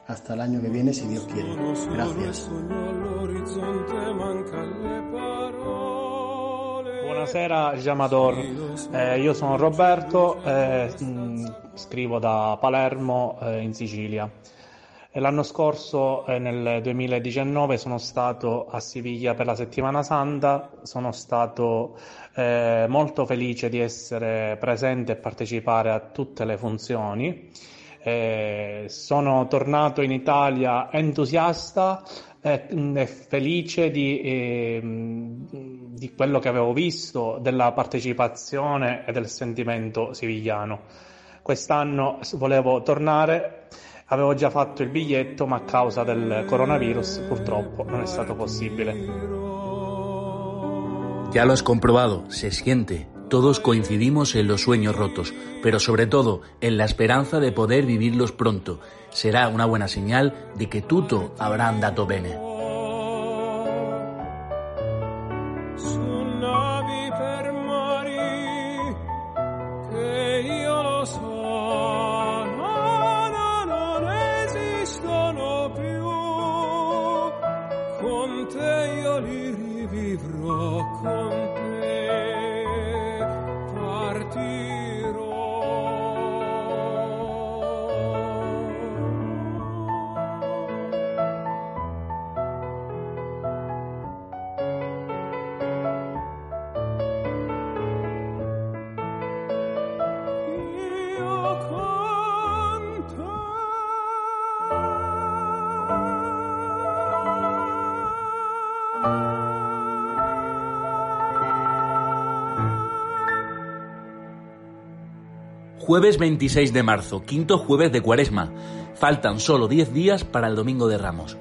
Hasta el año que viene, si Dios quiere. Gracias. Buonasera Giamador, Eh, io sono Roberto, eh, mh, scrivo da Palermo eh, Sicilia. L'anno scorso, eh, nel 2019, sono stato a Siviglia per la settimana santa, sono stato eh, molto felice di essere presente e partecipare a tutte le funzioni. Eh, sono tornato in Italia entusiasta e, e felice di, ehm, di quello che avevo visto, della partecipazione e del sentimento sivigliano. Quest'anno volevo tornare, avevo già fatto il biglietto, ma a causa del coronavirus purtroppo non è stato possibile. Ya lo has comprobado, se siente. Todos coincidimos en los sueños rotos, pero sobre todo en la esperanza de poder vivirlos pronto. Será una buena señal de que tutto avrà andato bene. Jueves 26 de marzo, quinto jueves de Cuaresma. Faltan solo 10 días para el Domingo de Ramos.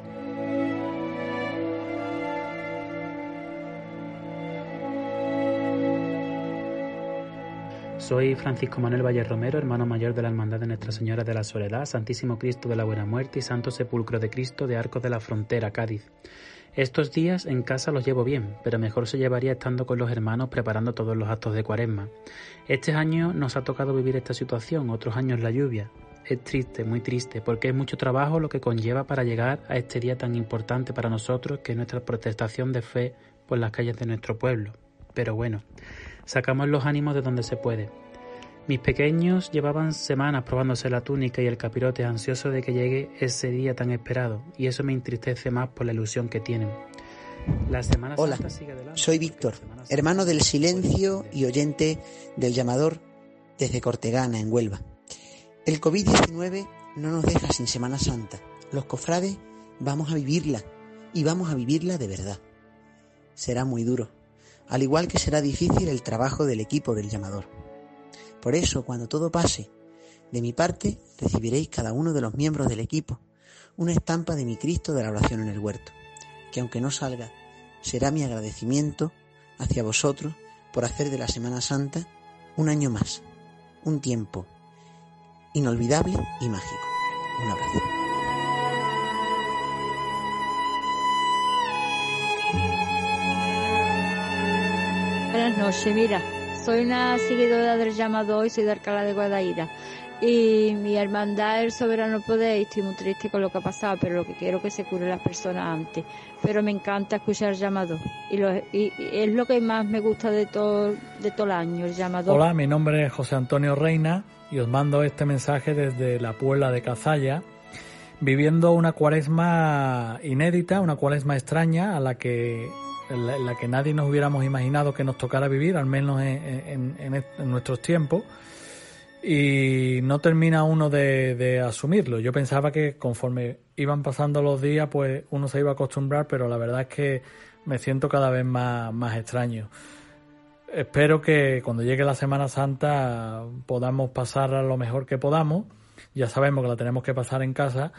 Soy Francisco Manuel Valle Romero, hermano mayor de la Hermandad de Nuestra Señora de la Soledad, Santísimo Cristo de la Buena Muerte y Santo Sepulcro de Cristo de Arcos de la Frontera, Cádiz. Estos días en casa los llevo bien, pero mejor se llevaría estando con los hermanos preparando todos los actos de cuaresma. Este año nos ha tocado vivir esta situación, otros años la lluvia. Es triste, muy triste, porque es mucho trabajo lo que conlleva para llegar a este día tan importante para nosotros que es nuestra protestación de fe por las calles de nuestro pueblo. Pero bueno, sacamos los ánimos de donde se puede. Mis pequeños llevaban semanas probándose la túnica y el capirote ansioso de que llegue ese día tan esperado, y eso me entristece más por la ilusión que tienen. La semana Hola, soy Víctor, hermano del silencio y oyente del llamador desde Cortegana, en Huelva. El COVID-19 no nos deja sin Semana Santa. Los cofrades vamos a vivirla y vamos a vivirla de verdad. Será muy duro, al igual que será difícil el trabajo del equipo del llamador. Por eso, cuando todo pase, de mi parte recibiréis cada uno de los miembros del equipo una estampa de mi Cristo de la oración en el huerto, que aunque no salga, será mi agradecimiento hacia vosotros por hacer de la Semana Santa un año más, un tiempo inolvidable y mágico. Un abrazo. Buenas noches, mira, soy una seguidora del llamado y soy de Alcalá de Guadaira. Y mi hermandad, el soberano poder, y estoy muy triste con lo que ha pasado, pero lo que quiero es que se cure las personas antes. Pero me encanta escuchar el llamado. Y, y, es lo que más me gusta de todo, de todo el año, el llamado. Hola, mi nombre es José Antonio Reina y os mando este mensaje desde la Puebla de Cazalla, viviendo una cuaresma inédita, una cuaresma extraña a la que en la, que nadie nos hubiéramos imaginado que nos tocara vivir, al menos en, nuestros tiempos, y no termina uno de, asumirlo. Yo pensaba que conforme iban pasando los días, pues uno se iba a acostumbrar, pero la verdad es que me siento cada vez más, más extraño. Espero que cuando llegue la Semana Santa podamos pasar lo mejor que podamos. Ya sabemos que la tenemos que pasar en casa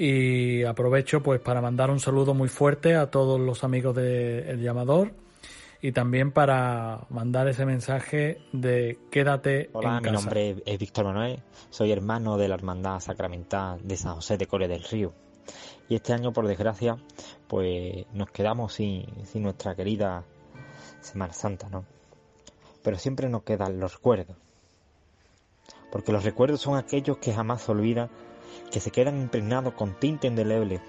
y aprovecho pues para mandar un saludo muy fuerte a todos los amigos de El Llamador y también para mandar ese mensaje de quédate Hola, en mi nombre es Víctor Manuel, soy hermano de la Hermandad Sacramental de San José de Core del Río. Y este año, por desgracia, pues nos quedamos sin, sin nuestra querida Semana Santa, ¿no? Pero siempre nos quedan los recuerdos. Porque los recuerdos son aquellos que jamás se olvidan que se quedan impregnados con tinta indeleble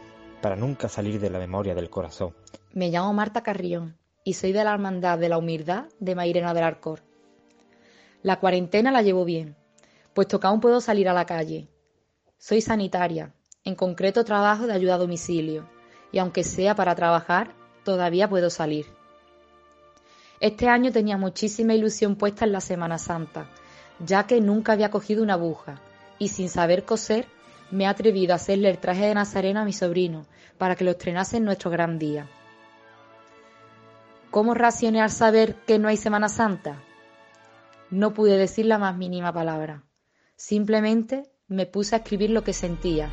para nunca salir de la memoria del corazón. Me llamo Marta Carrión y soy de la Hermandad de la Humildad de Mairena del Arcor. La cuarentena la llevo bien, puesto que aún puedo salir a la calle. Soy sanitaria, en concreto trabajo de ayuda a domicilio, y aunque sea para trabajar, todavía puedo salir. Este año tenía muchísima ilusión puesta en la Semana Santa, ya que nunca había cogido una aguja, y sin saber coser me he atrevido a hacerle el traje de Nazareno a mi sobrino para que lo estrenase en nuestro gran día. ¿Cómo racioné al saber que no hay Semana Santa? No pude decir la más mínima palabra. Simplemente me puse a escribir lo que sentía.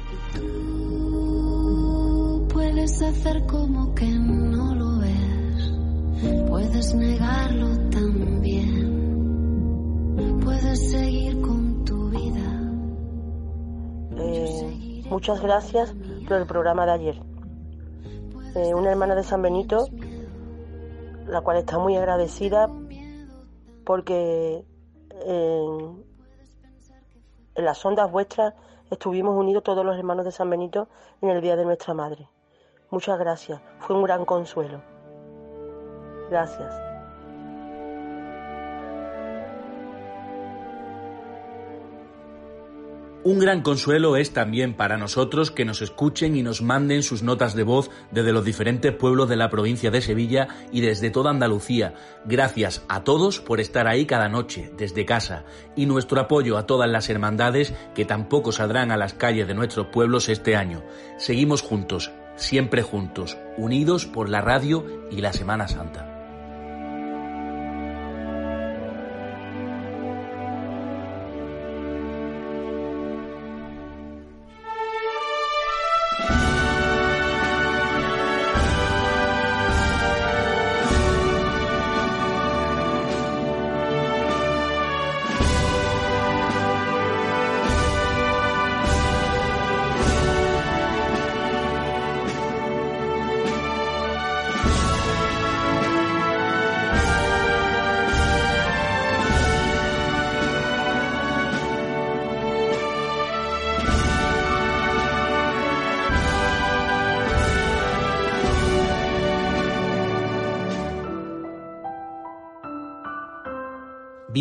puedes hacer como que no lo ves. Puedes negarlo también. Puedes seguir. Eh, muchas gracias por el programa de ayer. Eh, una hermana de San Benito, la cual está muy agradecida porque en, en las ondas vuestras estuvimos unidos todos los hermanos de San Benito en el Día de Nuestra Madre. Muchas gracias, fue un gran consuelo. Gracias. Un gran consuelo es también para nosotros que nos escuchen y nos manden sus notas de voz desde los diferentes pueblos de la provincia de Sevilla y desde toda Andalucía. Gracias a todos por estar ahí cada noche, desde casa, y nuestro apoyo a todas las hermandades que tampoco saldrán a las calles de nuestros pueblos este año. Seguimos juntos, siempre juntos, unidos por la radio y la Semana Santa.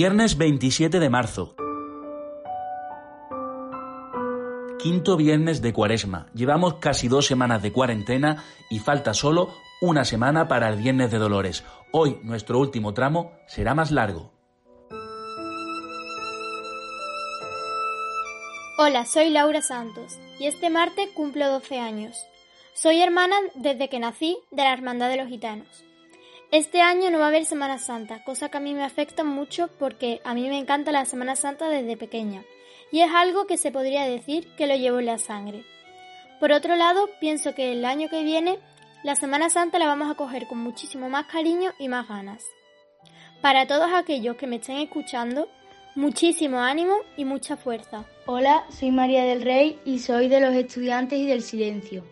Viernes 27 de marzo. Quinto viernes de cuaresma. Llevamos casi dos semanas de cuarentena y falta solo una semana para el viernes de Dolores. Hoy nuestro último tramo será más largo. Hola, soy Laura Santos y este martes cumplo 12 años. Soy hermana desde que nací de la Hermandad de los Gitanos. Este año no va a haber Semana Santa, cosa que a mí me afecta mucho porque a mí me encanta la Semana Santa desde pequeña y es algo que se podría decir que lo llevo en la sangre. Por otro lado, pienso que el año que viene la Semana Santa la vamos a coger con muchísimo más cariño y más ganas. Para todos aquellos que me estén escuchando, muchísimo ánimo y mucha fuerza. Hola, soy María del Rey y soy de los estudiantes y del silencio.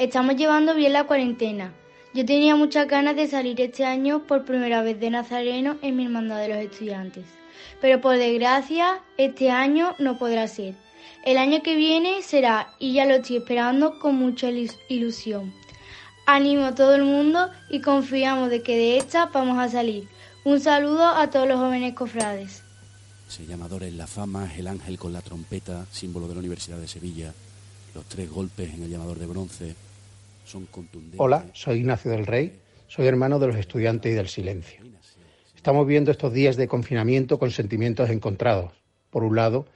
Estamos llevando bien la cuarentena. Yo tenía muchas ganas de salir este año por primera vez de Nazareno en mi hermandad de los estudiantes. Pero por desgracia, este año no podrá ser. El año que viene será y ya lo estoy esperando con mucha ilusión. Animo a todo el mundo y confiamos de que de esta vamos a salir. Un saludo a todos los jóvenes cofrades. Ese llamador en la fama el ángel con la trompeta, símbolo de la Universidad de Sevilla. Los tres golpes en el llamador de bronce Hola, soy Ignacio del Rey, soy hermano de los estudiantes y del silencio. Estamos viendo estos días de confinamiento con sentimientos encontrados. Por un lado,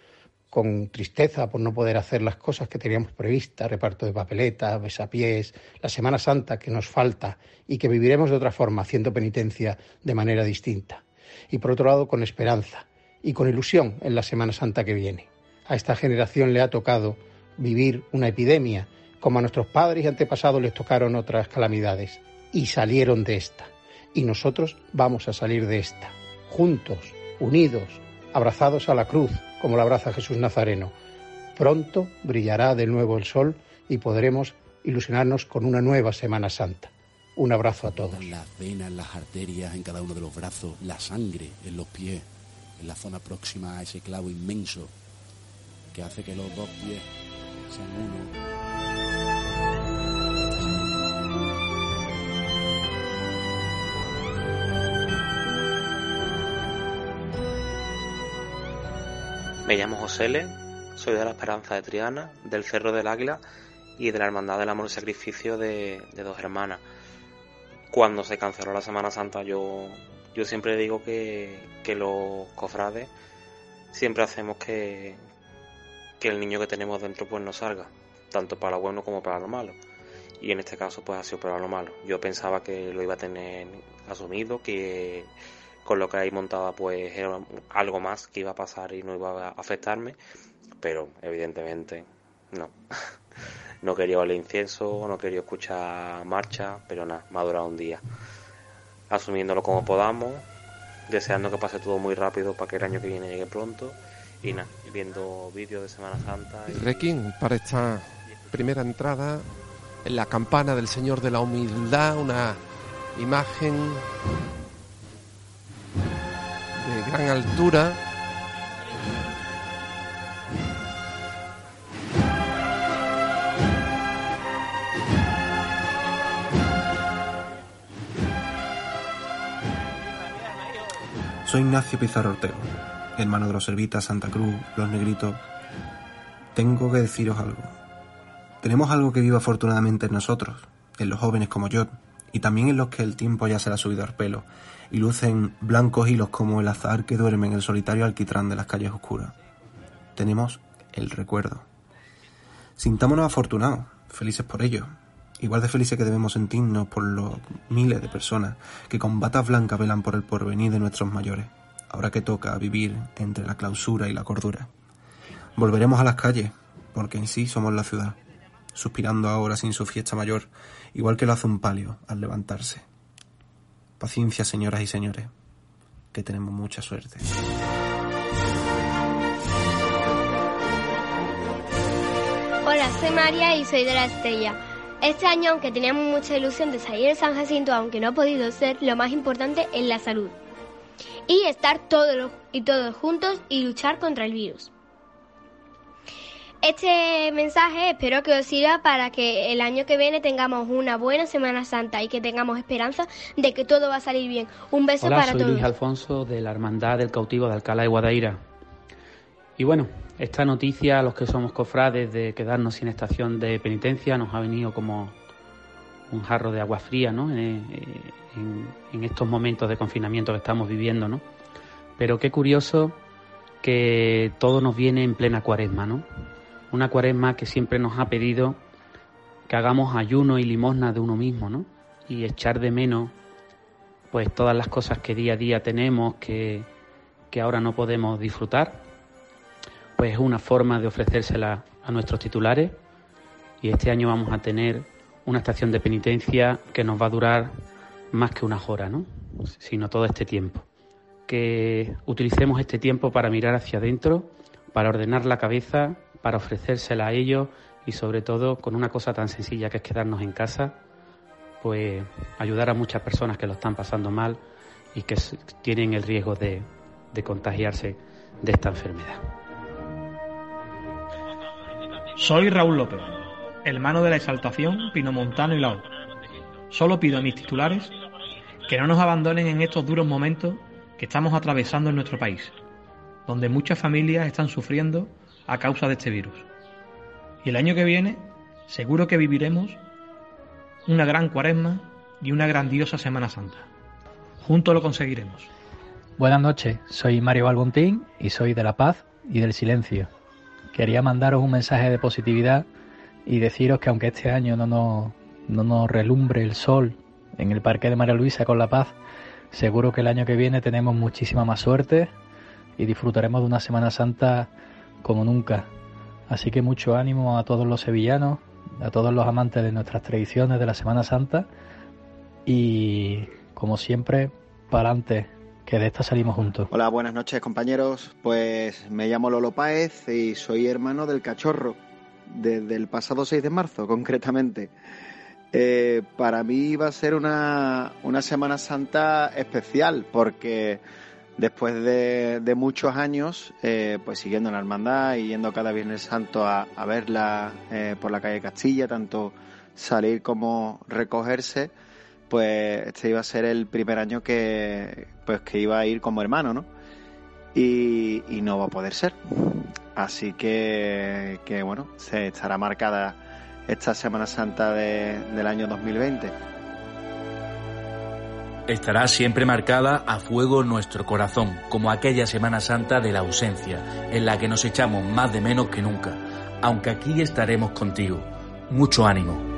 con tristeza por no poder hacer las cosas que teníamos previstas, reparto de papeletas, besapiés, la Semana Santa que nos falta y que viviremos de otra forma, haciendo penitencia de manera distinta. Y por otro lado, con esperanza y con ilusión en la Semana Santa que viene. A esta generación le ha tocado vivir una epidemia, como a nuestros padres y antepasados les tocaron otras calamidades, y salieron de esta. Y nosotros vamos a salir de esta, juntos, unidos, abrazados a la cruz, como la abraza Jesús Nazareno. Pronto brillará de nuevo el sol y podremos ilusionarnos con una nueva Semana Santa. Un abrazo a todos. Las venas, las arterias en cada uno de los brazos, la sangre en los pies, en la zona próxima a ese clavo inmenso que hace que los dos pies sean uno. Me llamo José L., soy de la Esperanza de Triana, del Cerro del Águila y de la Hermandad del Amor y Sacrificio de, dos hermanas. Cuando se canceló la Semana Santa, yo, yo siempre digo que, que los cofrades siempre hacemos que, que el niño que tenemos dentro pues no salga, tanto para lo bueno como para lo malo. Y en este caso pues ha sido para lo malo. Yo pensaba que lo iba a tener asumido, que con lo que hay montada pues era algo más que iba a pasar y no iba a afectarme, pero evidentemente no. no quería oler incienso, no quería escuchar marcha, pero nada, me ha durado un día. Asumiéndolo como podamos, deseando que pase todo muy rápido para que el año que viene llegue pronto y nada, viendo vídeos de Semana Santa. Y... Requín para esta primera entrada en la campana del Señor de la Humildad, una imagen gran altura. Soy Ignacio Pizarro Ortego, hermano de los Servitas, Santa Cruz, los Negritos. Tengo que deciros algo. Tenemos algo que vive afortunadamente en nosotros, en los jóvenes como yo, y también en los que el tiempo ya se le ha subido al pelo, y lucen blancos hilos como el azar que duerme en el solitario alquitrán de las calles oscuras. Tenemos el recuerdo. Sintámonos afortunados, felices por ello, igual de felices que debemos sentirnos por los miles de personas que con batas blancas velan por el porvenir de nuestros mayores, ahora que toca vivir entre la clausura y la cordura. Volveremos a las calles, porque en sí somos la ciudad, suspirando ahora sin su fiesta mayor, igual que lo hace un palio al levantarse. Paciencia, señoras y señores, que tenemos mucha suerte. Hola, soy María y soy de la Estella. Este año, aunque teníamos mucha ilusión de salir de San Jacinto, aunque no ha podido ser, lo más importante es la salud. Y estar todos y todos juntos y luchar contra el virus. Este mensaje espero que os sirva para que el año que viene tengamos una buena Semana Santa y que tengamos esperanza de que todo va a salir bien. Un beso Hola, para soy todos. Luis Alfonso de la Hermandad del Cautivo de Alcalá de Guadaira. Y bueno, esta noticia a los que somos cofrades de quedarnos sin estación de penitencia nos ha venido como un jarro de agua fría, ¿no? Eh, eh, en, en estos momentos de confinamiento que estamos viviendo, ¿no? Pero qué curioso que todo nos viene en plena cuaresma, ¿no? Una cuaresma que siempre nos ha pedido que hagamos ayuno y limosna de uno mismo, ¿no? Y echar de menos pues todas las cosas que día a día tenemos que, que ahora no podemos disfrutar, pues es una forma de ofrecérsela a nuestros titulares y este año vamos a tener una estación de penitencia que nos va a durar más que una hora, ¿no? sino todo este tiempo. Que utilicemos este tiempo para mirar hacia adentro, para ordenar la cabeza, para ofrecérsela a ellos y sobre todo con una cosa tan sencilla que es quedarnos en casa, pues ayudar a muchas personas que lo están pasando mal y que tienen el riesgo de, de contagiarse de esta enfermedad. Soy Raúl López, hermano de la exaltación Pinomontano y Lau. Solo pido a mis titulares que no nos abandonen en estos duros momentos que estamos atravesando en nuestro país, donde muchas familias están sufriendo a causa de este virus. Y el año que viene seguro que viviremos una gran cuaresma y una grandiosa Semana Santa. Juntos lo conseguiremos. Buenas noches, soy Mario Balbontín y soy de la paz y del silencio. Quería mandaros un mensaje de positividad y deciros que aunque este año no nos, no nos relumbre el sol en el Parque de María Luisa con la paz, seguro que el año que viene tenemos muchísima más suerte y disfrutaremos de una Semana Santa como nunca. Así que mucho ánimo a todos los sevillanos, a todos los amantes de nuestras tradiciones de la Semana Santa y como siempre, para adelante, que de esta salimos juntos. Hola, buenas noches compañeros. Pues me llamo Lolo Páez y soy hermano del cachorro, desde el pasado 6 de marzo concretamente. Eh, para mí va a ser una, una Semana Santa especial porque después de, de muchos años, eh, pues siguiendo la hermandad y yendo cada Viernes Santo a, a verla eh, por la calle Castilla, tanto salir como recogerse, pues este iba a ser el primer año que pues que iba a ir como hermano, ¿no? Y, y no va a poder ser. Así que, que bueno, se estará marcada esta Semana Santa de- del año 2020. Estará siempre marcada a fuego nuestro corazón, como aquella Semana Santa de la ausencia, en la que nos echamos más de menos que nunca, aunque aquí estaremos contigo. Mucho ánimo.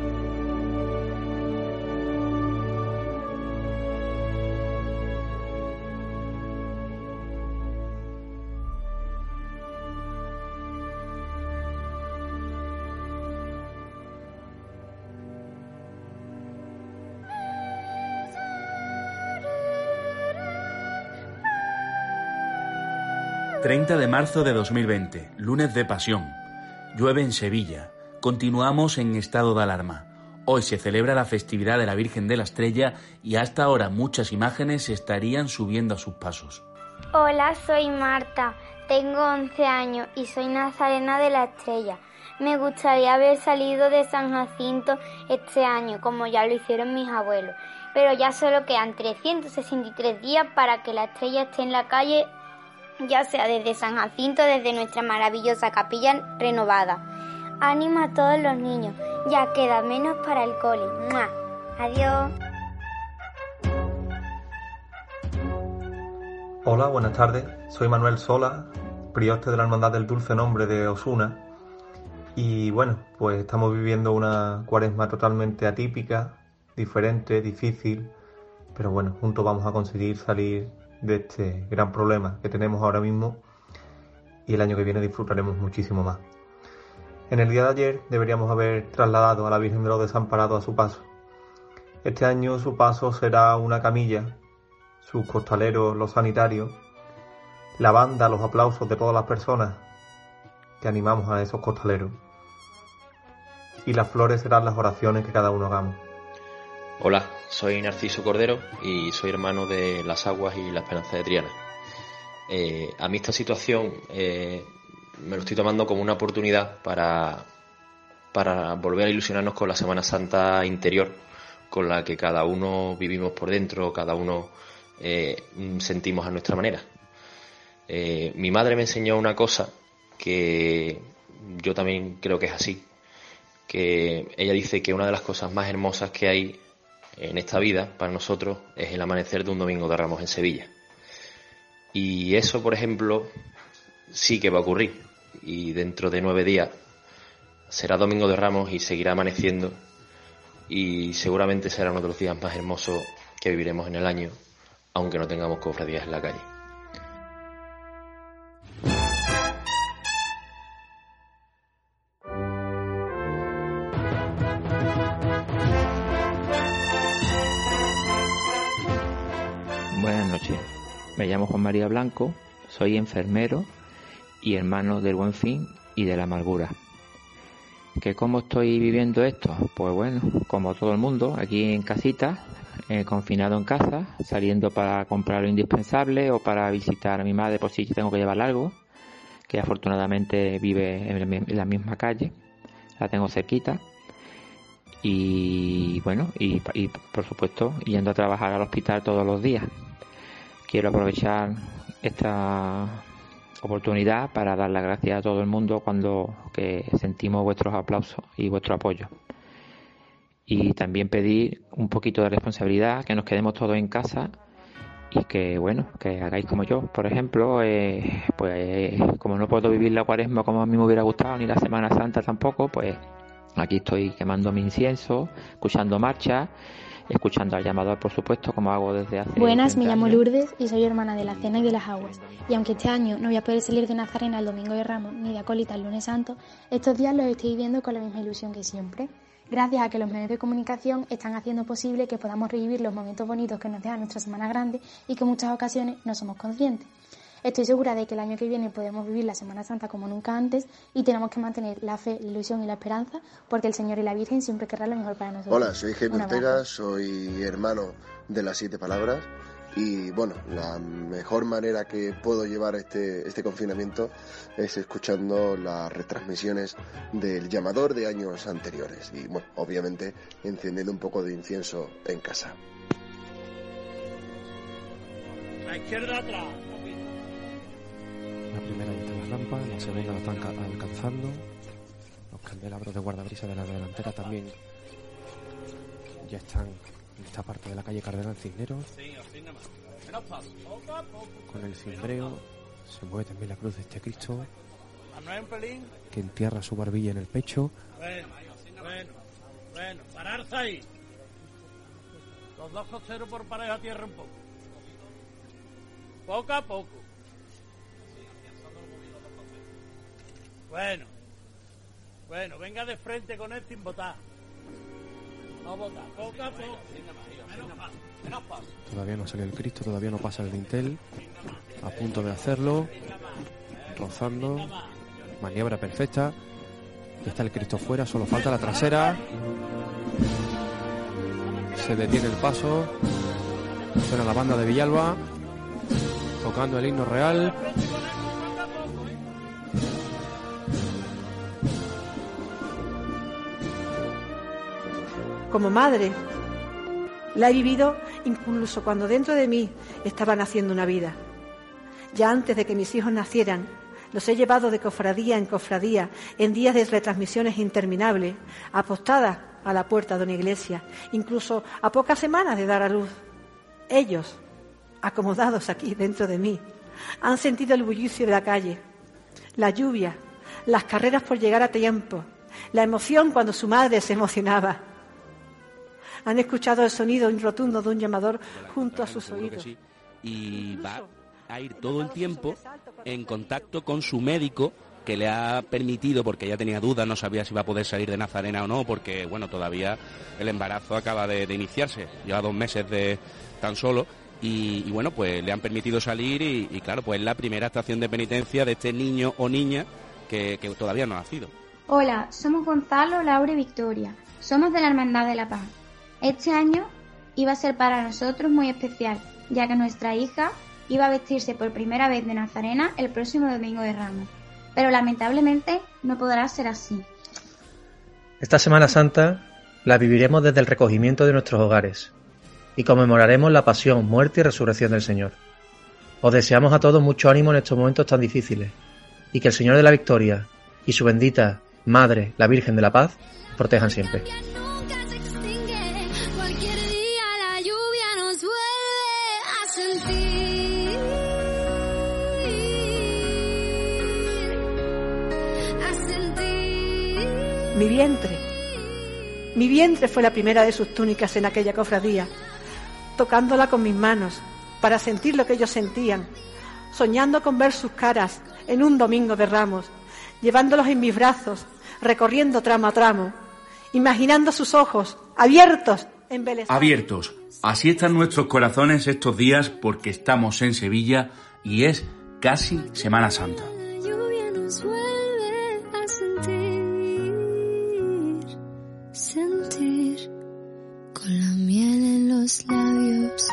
...30 de marzo de 2020, lunes de pasión. Llueve en Sevilla. Continuamos en estado de alarma. Hoy se celebra la festividad de la Virgen de la Estrella y hasta ahora muchas imágenes estarían subiendo a sus pasos. Hola, soy Marta, tengo 11 años y soy nazarena de la estrella. Me gustaría haber salido de San Jacinto este año, como ya lo hicieron mis abuelos, pero ya solo quedan 363 días para que la estrella esté en la calle, ya sea desde San Jacinto, desde nuestra maravillosa capilla renovada. Ánimo a todos los niños, ya queda menos para el cole. ¡Mua! Adiós. Hola, buenas tardes. Soy Manuel Sola, prioste de la Hermandad del Dulce Nombre de Osuna. Y bueno, pues estamos viviendo una cuaresma totalmente atípica, diferente, difícil, pero bueno, juntos vamos a conseguir salir de este gran problema que tenemos ahora mismo y el año que viene disfrutaremos muchísimo más. En el día de ayer deberíamos haber trasladado a la Virgen de los Desamparados a su paso. Este año su paso será una camilla sus costaleros, los sanitarios, la banda, los aplausos de todas las personas que animamos a esos costaleros. Y las flores serán las oraciones que cada uno hagamos. Hola, soy Narciso Cordero y soy hermano de Las Aguas y la Esperanza de Triana. Eh, a mí esta situación eh, me lo estoy tomando como una oportunidad para, volver a ilusionarnos con la Semana Santa interior, con la que cada uno vivimos por dentro, cada uno eh, sentimos a nuestra manera. Mi madre me enseñó una cosa que yo también creo que es así, que ella dice que una de las cosas más hermosas que hay en esta vida para nosotros es el amanecer de un domingo de Ramos en Sevilla. Y eso, por ejemplo, sí que va a ocurrir. Y dentro de nueve días será Domingo de Ramos y seguirá amaneciendo. Y seguramente será uno de los días más hermosos que viviremos en el año, aunque no tengamos cofradías en la calle. Llamo Juan María Blanco, soy enfermero y hermano del buen fin y de la amargura. ¿Que cómo estoy viviendo esto? Pues bueno, como todo el mundo, aquí en casita, eh, confinado en casa, saliendo para comprar lo indispensable o para visitar a mi madre por si tengo que llevar algo, que afortunadamente vive en la misma calle, la tengo cerquita. Y bueno, y, y por supuesto, yendo a trabajar al hospital todos los días. Quiero aprovechar esta oportunidad para dar las gracias a todo el mundo cuando sentimos vuestros aplausos y vuestro apoyo. Y también pedir un poquito de responsabilidad, que nos quedemos todos en casa y que bueno, que hagáis como yo, por ejemplo, eh, pues como no puedo vivir la cuaresma como a mí me hubiera gustado, ni la Semana Santa tampoco, pues aquí estoy quemando mi incienso, escuchando marcha escuchando al llamador, por supuesto, como hago desde hace. Buenas, me llamo Lourdes y soy hermana de la Cena y de las Aguas. Y aunque este año no voy a poder salir de Nazarena el domingo de Ramos ni de acólita el lunes santo, estos días los estoy viviendo con la misma ilusión que siempre. Gracias a que los medios de comunicación están haciendo posible que podamos revivir los momentos bonitos que nos deja nuestra Semana Grande y que en muchas ocasiones no somos conscientes. Estoy segura de que el año que viene podemos vivir la Semana Santa como nunca antes y tenemos que mantener la fe, la ilusión y la esperanza porque el Señor y la Virgen siempre querrán lo mejor para nosotros. Hola, soy Jaime Ortega, soy hermano de las siete palabras y bueno, la mejor manera que puedo llevar este, este confinamiento es escuchando las retransmisiones del llamador de años anteriores y bueno, obviamente encendiendo un poco de incienso en casa. La izquierda atrás. La primera ya está en la segunda la están ca- alcanzando. Los candelabros de guardabrisa de la delantera también ya están en esta parte de la calle Cardenal Cisneros. Con el cimbreo se mueve también la cruz de este Cristo que entierra su barbilla en el pecho. Bueno, bueno, bueno. Pararse ahí. Los dos costeros por pareja tierra un poco. Poco a poco. Bueno. Bueno, venga de frente con él sin votar. No votar. Poco a poco. Menos paso. Todavía no sale el Cristo, todavía no pasa el dintel. A punto de hacerlo. Rozando. Maniobra perfecta. Ya está el Cristo fuera, solo falta la trasera. Se detiene el paso. Suena la banda de Villalba. Tocando el himno real. Como madre. La he vivido incluso cuando dentro de mí estaba naciendo una vida. Ya antes de que mis hijos nacieran, los he llevado de cofradía en cofradía en días de retransmisiones interminables, apostadas a la puerta de una iglesia, incluso a pocas semanas de dar a luz. Ellos, acomodados aquí dentro de mí, han sentido el bullicio de la calle, la lluvia, las carreras por llegar a tiempo, la emoción cuando su madre se emocionaba. Han escuchado el sonido rotundo de un llamador junto a sus oídos. sí. Y va a ir todo el tiempo en contacto con su médico que le ha permitido, porque ella tenía dudas, no sabía si va a poder salir de Nazarena o no, porque bueno, todavía el embarazo acaba de, de iniciarse, lleva dos meses de tan solo. Y, y bueno, pues le han permitido salir y, y claro, pues es la primera estación de penitencia de este niño o niña que, que todavía no ha nacido. Hola, somos Gonzalo, Laura y Victoria. Somos de la Hermandad de la Paz. Este año iba a ser para nosotros muy especial, ya que nuestra hija iba a vestirse por primera vez de Nazarena el próximo domingo de Ramos. pero lamentablemente no podrá ser así. Esta Semana Santa la viviremos desde el recogimiento de nuestros hogares y conmemoraremos la pasión, muerte y resurrección del Señor. Os deseamos a todos mucho ánimo en estos momentos tan difíciles y que el Señor de la Victoria y su bendita Madre, la Virgen de la Paz, protejan siempre. Mi vientre. Mi vientre fue la primera de sus túnicas en aquella cofradía, tocándola con mis manos para sentir lo que ellos sentían, soñando con ver sus caras en un domingo de ramos, llevándolos en mis brazos, recorriendo tramo a tramo, imaginando sus ojos abiertos, embelesados. Abiertos. Así están nuestros corazones estos días porque estamos en Sevilla y es casi Semana Santa. Labios.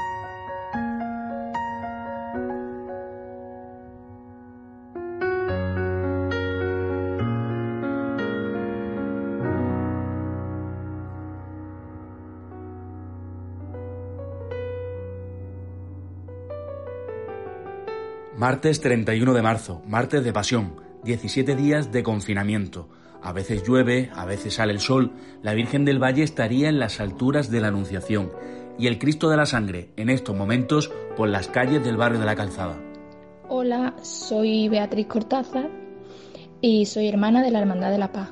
Martes 31 de marzo, martes de pasión, 17 días de confinamiento. A veces llueve, a veces sale el sol, la Virgen del Valle estaría en las alturas de la Anunciación y el Cristo de la Sangre en estos momentos por las calles del barrio de la Calzada. Hola, soy Beatriz Cortázar y soy hermana de la Hermandad de la Paz.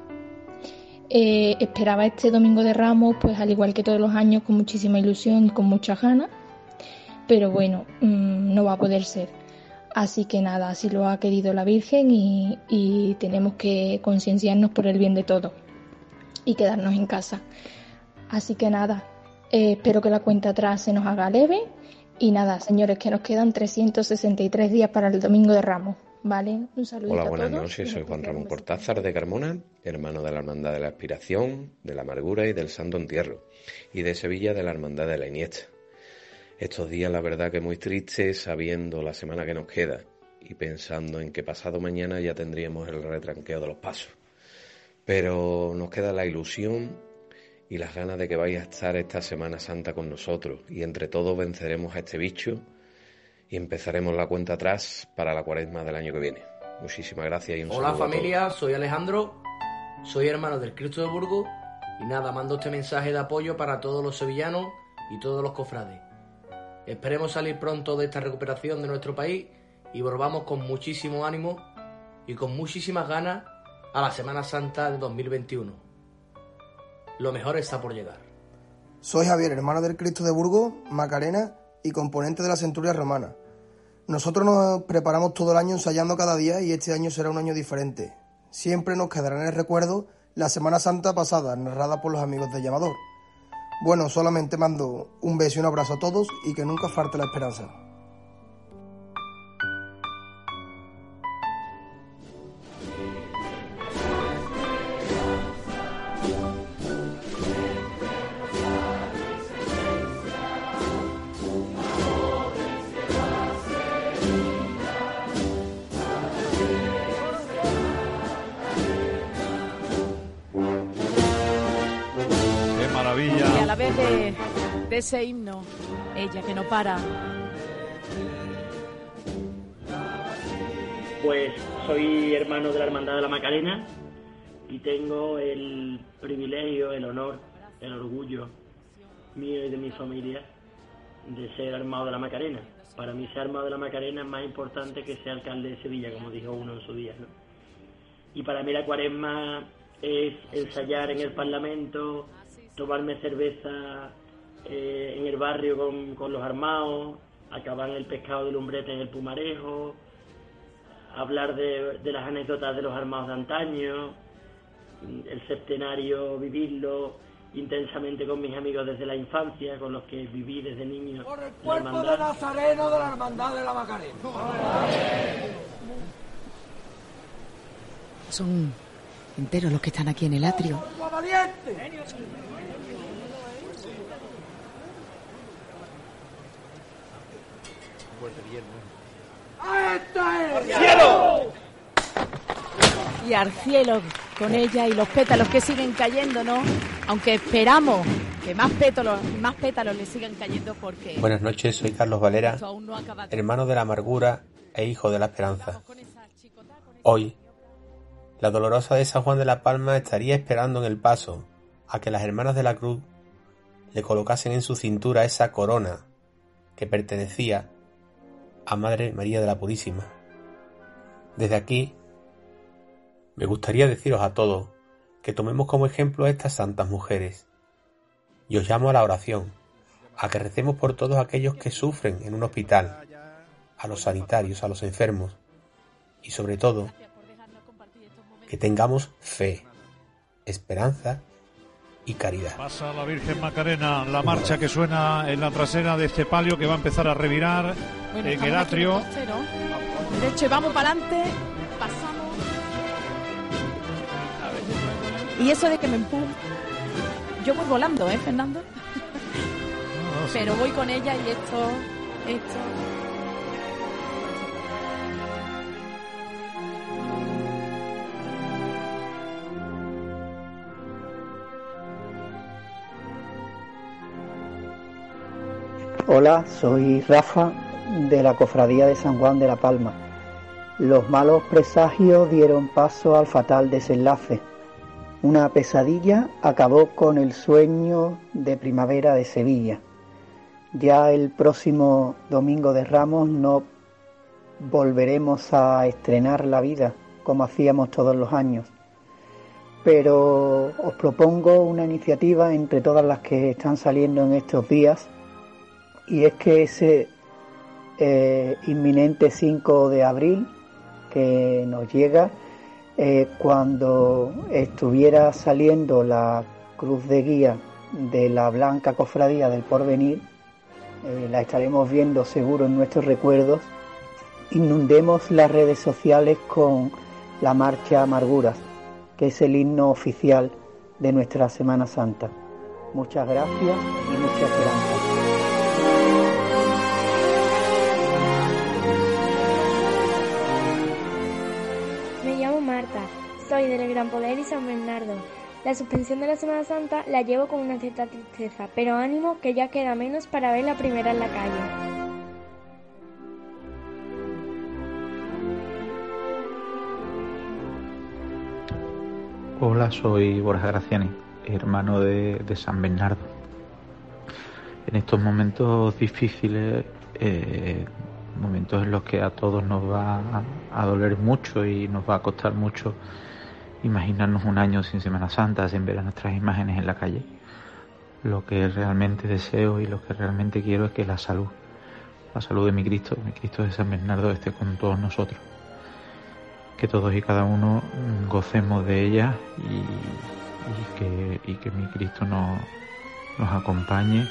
Eh, esperaba este domingo de Ramos, pues al igual que todos los años, con muchísima ilusión y con muchas ganas, pero bueno, mm, no va a poder ser. Así que nada, así lo ha querido la Virgen y, y tenemos que concienciarnos por el bien de todos y quedarnos en casa. Así que nada, eh, espero que la cuenta atrás se nos haga leve. Y nada, señores, que nos quedan 363 días para el Domingo de Ramos. ¿Vale? Un saludo. Hola, buenas noches. Soy Juan Ramón Cortázar de Carmona, hermano de la Hermandad de la Aspiración, de la Amargura y del Santo Entierro. Y de Sevilla de la Hermandad de la Iniesta. Estos días, la verdad, que muy tristes, sabiendo la semana que nos queda y pensando en que pasado mañana ya tendríamos el retranqueo de los pasos. Pero nos queda la ilusión y las ganas de que vaya a estar esta Semana Santa con nosotros y entre todos venceremos a este bicho y empezaremos la cuenta atrás para la cuaresma del año que viene. Muchísimas gracias y un Hola saludo a familia, soy Alejandro, soy hermano del Cristo de Burgos y nada, mando este mensaje de apoyo para todos los sevillanos y todos los cofrades. Esperemos salir pronto de esta recuperación de nuestro país y volvamos con muchísimo ánimo y con muchísimas ganas a la Semana Santa de 2021. Lo mejor está por llegar. Soy Javier, hermano del Cristo de Burgos, Macarena y componente de la Centuria Romana. Nosotros nos preparamos todo el año ensayando cada día y este año será un año diferente. Siempre nos quedará en el recuerdo la Semana Santa pasada, narrada por los amigos de Llamador. Bueno, solamente mando un beso y un abrazo a todos y que nunca falte la esperanza. Ese himno, ella que no para. Pues soy hermano de la Hermandad de la Macarena y tengo el privilegio, el honor, el orgullo mío y de mi familia de ser armado de la Macarena. Para mí ser armado de la Macarena es más importante que ser alcalde de Sevilla, como dijo uno en su día. ¿no? Y para mí la cuaresma es ensayar en el Parlamento, tomarme cerveza eh, en el barrio con, con los armados, acabar el pescado de lumbrete en el Pumarejo, hablar de, de las anécdotas de los armados de antaño, el septenario vivirlo intensamente con mis amigos desde la infancia, con los que viví desde niño. Por el cuerpo de Nazareno de la Hermandad de la Macarena. Son enteros los que están aquí en el atrio. ¡Valiente! ¡Cielo! y al cielo con ella y los pétalos que siguen cayendo, ¿no? Aunque esperamos que más pétalos, más pétalos le sigan cayendo porque... Buenas noches, soy Carlos Valera, no hermano de la amargura e hijo de la esperanza. Hoy, la dolorosa de San Juan de la Palma estaría esperando en el paso a que las hermanas de la cruz le colocasen en su cintura esa corona que pertenecía a Madre María de la Purísima. Desde aquí, me gustaría deciros a todos que tomemos como ejemplo a estas santas mujeres. Y os llamo a la oración, a que recemos por todos aquellos que sufren en un hospital, a los sanitarios, a los enfermos, y sobre todo, que tengamos fe, esperanza y caridad. Pasa la Virgen Macarena, la marcha que suena en la trasera de este palio que va a empezar a revirar Bueno, en estamos el atrio. en. Derecho, y vamos para adelante, pasamos. Y eso de que me empujan. Yo voy volando, ¿eh, Fernando? Pero voy con ella y esto. Esto. Hola, soy Rafa de la Cofradía de San Juan de la Palma. Los malos presagios dieron paso al fatal desenlace. Una pesadilla acabó con el sueño de primavera de Sevilla. Ya el próximo domingo de Ramos no volveremos a estrenar la vida como hacíamos todos los años. Pero os propongo una iniciativa entre todas las que están saliendo en estos días y es que ese eh, inminente 5 de abril que nos llega, eh, cuando estuviera saliendo la cruz de guía de la Blanca Cofradía del Porvenir, eh, la estaremos viendo seguro en nuestros recuerdos, inundemos las redes sociales con la marcha Amarguras, que es el himno oficial de nuestra Semana Santa. Muchas gracias y mucha esperanza. Marta, soy del Gran Poder y San Bernardo. La suspensión de la Semana Santa la llevo con una cierta tristeza, pero ánimo que ya queda menos para ver la primera en la calle. Hola, soy Borja Graciani, hermano de, San Bernardo. En estos momentos difíciles, eh, momentos en los que a todos nos va a, doler mucho y nos va a costar mucho imaginarnos un año sin Semana Santa, sin ver a nuestras imágenes en la calle. Lo que realmente deseo y lo que realmente quiero es que la salud, la salud de mi Cristo, mi Cristo de San Bernardo esté con todos nosotros. Que todos y cada uno gocemos de ella y, y que, y que mi Cristo nos, nos acompañe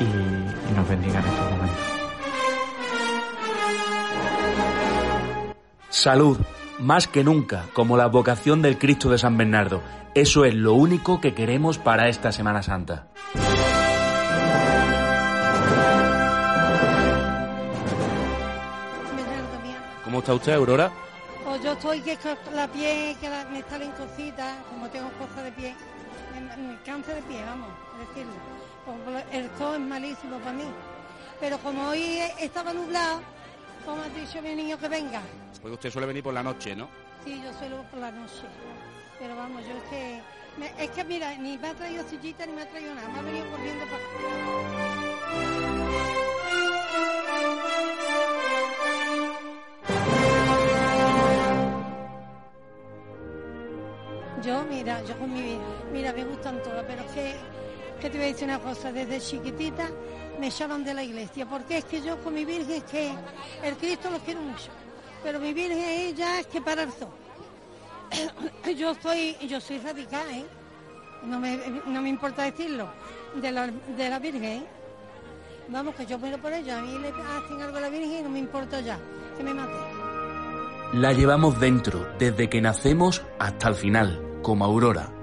y, y nos bendiga en estos momentos. Salud, más que nunca, como la vocación del Cristo de San Bernardo. Eso es lo único que queremos para esta Semana Santa. ¿Cómo está usted, Aurora? Pues yo estoy que la pie, que la- me salen cositas, como tengo cosas de pie, me, me cansa de pie, vamos, a decirlo. Pues el sol es malísimo para mí. Pero como hoy estaba nublado, como ha dicho mi niño que venga, Porque usted suele venir por la noche, ¿no? sí, yo suelo por la noche. Pero vamos, yo es que, me- es que mira, ni me ha traído sillita ni me ha traído nada, me ha venido corriendo para Yo, mira, yo con mi mira, me gustan todas, pero es que, que te voy a decir una cosa, desde chiquitita me echaron de la iglesia, porque es que yo con mi Virgen es que el Cristo lo quiero mucho, pero mi Virgen ella es que para el sol. yo soy, yo soy radical, ¿eh? No me, no me importa decirlo, de la, de la Virgen, ¿eh? Vamos, que yo muero por ella, a mí le hacen algo a la Virgen y no me importa ya, que me mate. La llevamos dentro, desde que nacemos hasta el final, como Aurora.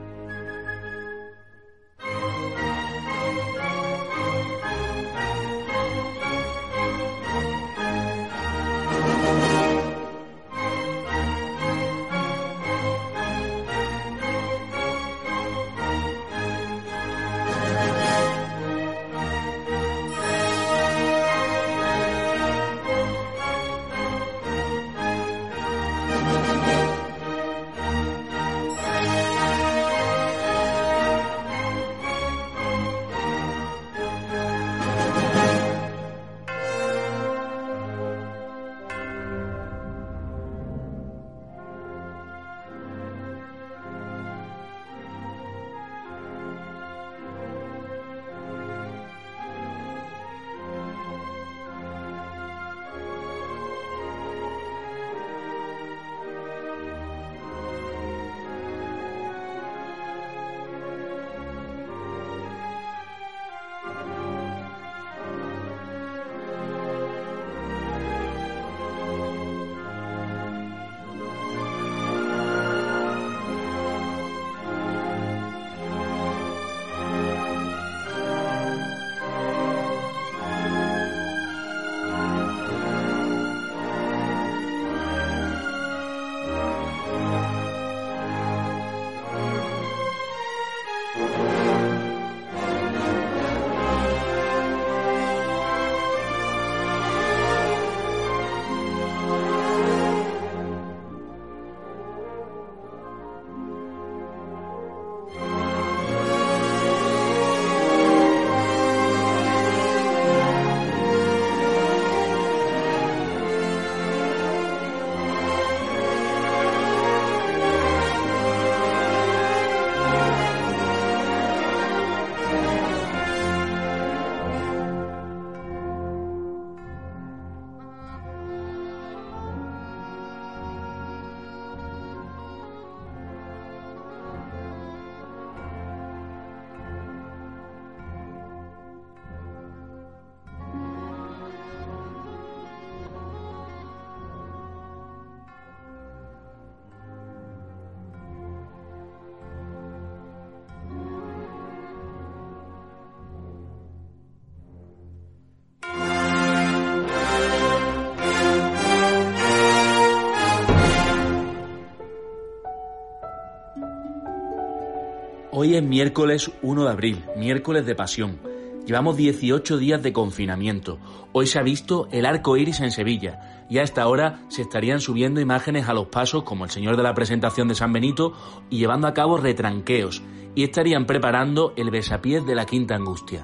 Es miércoles 1 de abril, miércoles de pasión. Llevamos 18 días de confinamiento. Hoy se ha visto el arco iris en Sevilla y a esta hora se estarían subiendo imágenes a los pasos como el señor de la presentación de San Benito y llevando a cabo retranqueos y estarían preparando el besapiés de la Quinta Angustia.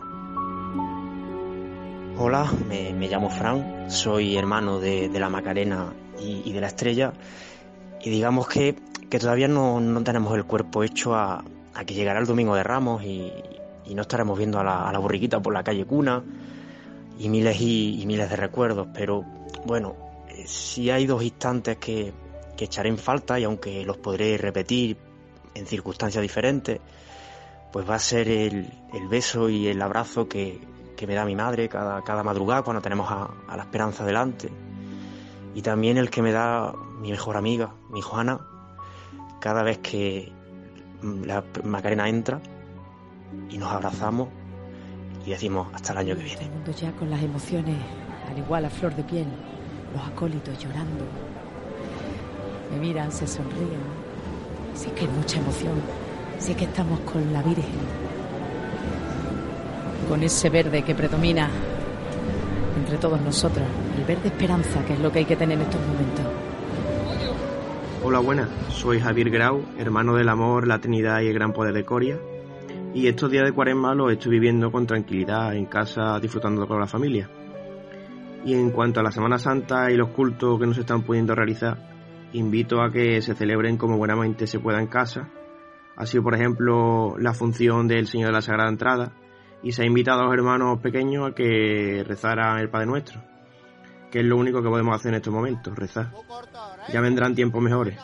Hola, me, llamo Fran, soy hermano de, la Macarena y, de la Estrella y digamos que, todavía no, no tenemos el cuerpo hecho a, a que llegará el domingo de Ramos y, no estaremos viendo a la, a borriquita por la calle Cuna y miles y, miles de recuerdos. Pero bueno, eh, si hay dos instantes que, echaré en falta y aunque los podré repetir en circunstancias diferentes, pues va a ser el, beso y el abrazo que, me da mi madre cada, cada madrugada cuando tenemos a, a, la esperanza delante. Y también el que me da mi mejor amiga, mi Juana, cada vez que, la Macarena entra y nos abrazamos y decimos hasta el año que viene. Mundo ya con las emociones al igual a flor de piel, los acólitos llorando, me miran, se sonríen. Sí que hay mucha emoción, sí que estamos con la Virgen, con ese verde que predomina entre todos nosotros, el verde esperanza, que es lo que hay que tener en estos momentos. Hola, buenas. Soy Javier Grau, hermano del amor, la Trinidad y el gran poder de Coria. Y estos días de cuaresma los estoy viviendo con tranquilidad en casa, disfrutando con la familia. Y en cuanto a la Semana Santa y los cultos que no se están pudiendo realizar, invito a que se celebren como buenamente se pueda en casa. Ha sido, por ejemplo, la función del Señor de la Sagrada Entrada y se ha invitado a los hermanos pequeños a que rezaran el Padre Nuestro que es lo único que podemos hacer en estos momentos, rezar. Ya vendrán tiempos mejores.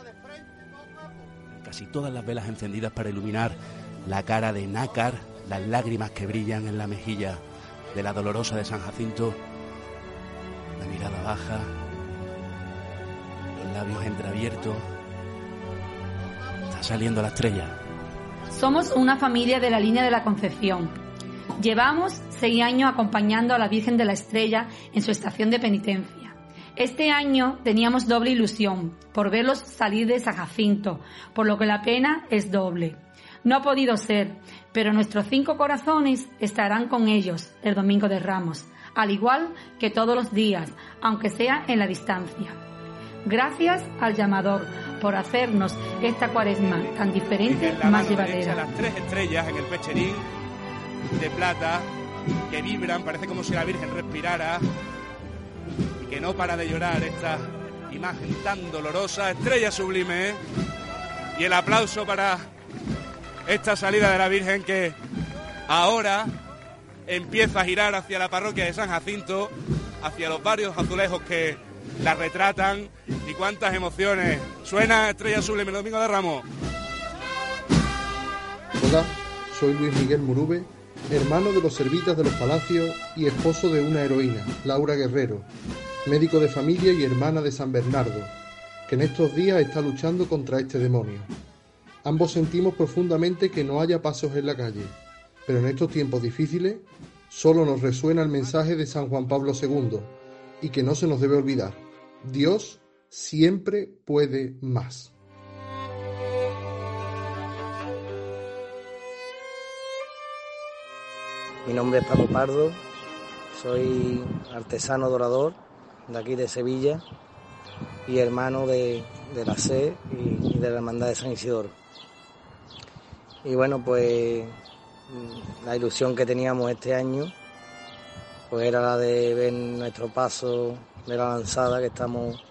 Casi todas las velas encendidas para iluminar la cara de Nácar, las lágrimas que brillan en la mejilla de la dolorosa de San Jacinto, la mirada baja, los labios entreabiertos. Está saliendo la estrella. Somos una familia de la línea de la Concepción Llevamos seis años acompañando a la Virgen de la Estrella en su estación de penitencia. Este año teníamos doble ilusión por verlos salir de San Jacinto, por lo que la pena es doble. No ha podido ser, pero nuestros cinco corazones estarán con ellos el domingo de Ramos, al igual que todos los días, aunque sea en la distancia. Gracias al llamador por hacernos esta cuaresma tan diferente, más llevadera. Las tres estrellas en el pecherín de plata que vibran, parece como si la Virgen respirara y que no para de llorar esta imagen tan dolorosa, estrella sublime. ¿eh? Y el aplauso para esta salida de la Virgen que ahora empieza a girar hacia la parroquia de San Jacinto, hacia los varios azulejos que la retratan y cuántas emociones. Suena Estrella Sublime Domingo de Ramos. Hola, soy Luis Miguel Murube hermano de los servitas de los palacios y esposo de una heroína, Laura Guerrero, médico de familia y hermana de San Bernardo, que en estos días está luchando contra este demonio. Ambos sentimos profundamente que no haya pasos en la calle, pero en estos tiempos difíciles solo nos resuena el mensaje de San Juan Pablo II y que no se nos debe olvidar. Dios siempre puede más. Mi nombre es Paco Pardo, soy artesano dorador de aquí de Sevilla y hermano de, la SE y, de la Hermandad de San Isidoro. Y bueno, pues la ilusión que teníamos este año pues era la de ver nuestro paso de la lanzada que estamos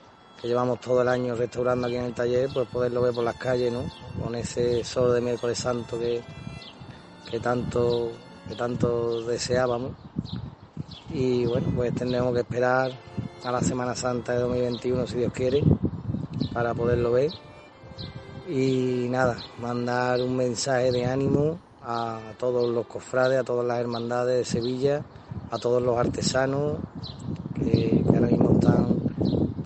que llevamos todo el año restaurando aquí en el taller, pues poderlo ver por las calles, ¿no? Con ese sol de miércoles santo que, que tanto que tanto deseábamos. Y bueno, pues tendremos que esperar a la Semana Santa de 2021, si Dios quiere, para poderlo ver. Y nada, mandar un mensaje de ánimo a todos los cofrades, a todas las hermandades de Sevilla, a todos los artesanos que, ahora mismo están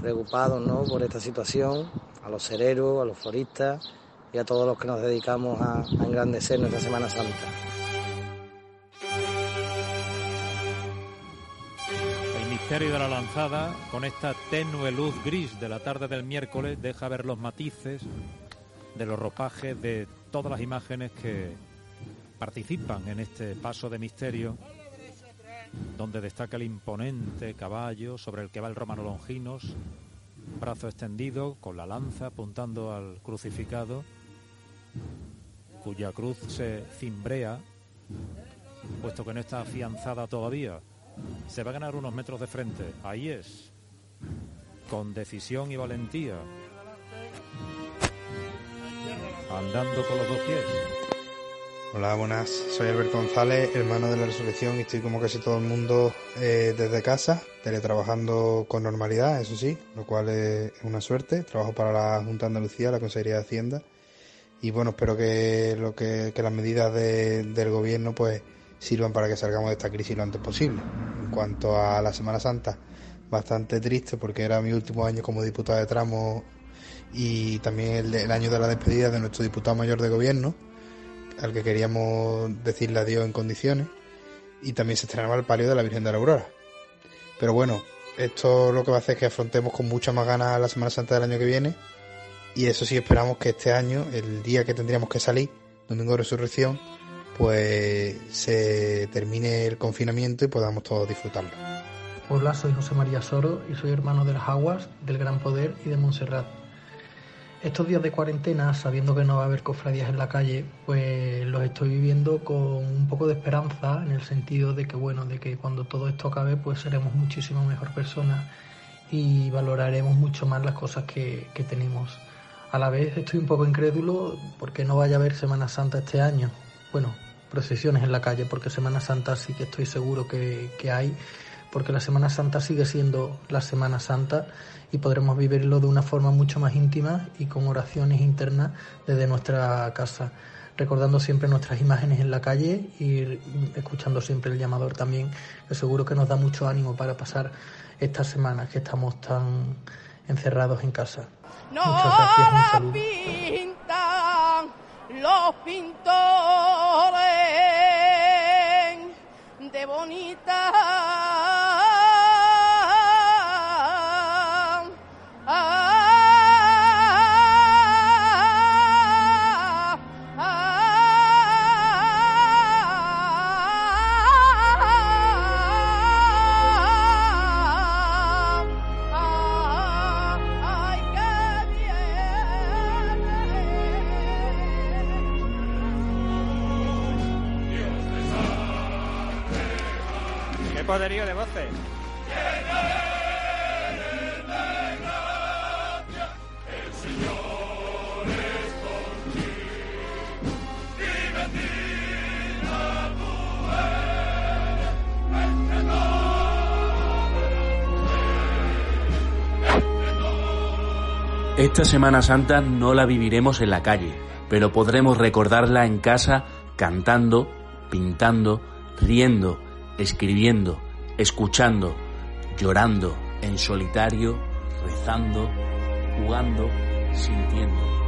preocupados ¿no? por esta situación, a los cereros, a los floristas y a todos los que nos dedicamos a, a engrandecer nuestra Semana Santa. Misterio de la lanzada, con esta tenue luz gris de la tarde del miércoles, deja ver los matices de los ropajes de todas las imágenes que participan en este paso de misterio donde destaca el imponente caballo sobre el que va el romano Longinos, brazo extendido con la lanza apuntando al crucificado, cuya cruz se cimbrea, puesto que no está afianzada todavía. Se va a ganar unos metros de frente. Ahí es. Con decisión y valentía. Andando con los dos pies. Hola, buenas. Soy Alberto González, hermano de la Resurrección, y estoy como casi todo el mundo eh, desde casa, teletrabajando con normalidad, eso sí, lo cual es una suerte. Trabajo para la Junta de Andalucía, la Consejería de Hacienda, y bueno, espero que, lo que, las medidas del gobierno pues sirvan para que salgamos de esta crisis lo antes posible. En cuanto a la Semana Santa, bastante triste porque era mi último año como diputado de tramo y también el año de la despedida de nuestro diputado mayor de gobierno al que queríamos decirle adiós en condiciones, y también se estrenaba el palio de la Virgen de la Aurora. Pero bueno, esto lo que va a hacer es que afrontemos con mucha más ganas la Semana Santa del año que viene, y eso sí esperamos que este año, el día que tendríamos que salir, Domingo de Resurrección, pues se termine el confinamiento y podamos todos disfrutarlo. Hola, soy José María Soro y soy hermano de las Aguas, del Gran Poder y de Montserrat. Estos días de cuarentena, sabiendo que no va a haber cofradías en la calle, pues los estoy viviendo con un poco de esperanza en el sentido de que bueno, de que cuando todo esto acabe, pues seremos muchísimo mejor personas y valoraremos mucho más las cosas que, tenemos. A la vez estoy un poco incrédulo porque no vaya a haber Semana Santa este año. Bueno, procesiones en la calle, porque Semana Santa sí que estoy seguro que, que hay, porque la Semana Santa sigue siendo la Semana Santa y podremos vivirlo de una forma mucho más íntima y con oraciones internas desde nuestra casa, recordando siempre nuestras imágenes en la calle y escuchando siempre el llamador también, que seguro que nos da mucho ánimo para pasar estas semanas que estamos tan encerrados en casa. Muchas gracias, un pintan los pintores de bonita poderío de voces. Esta Semana Santa no la viviremos en la calle, pero podremos recordarla en casa cantando, pintando, riendo, escribiendo, escuchando, llorando, en solitario, rezando, jugando, sintiendo.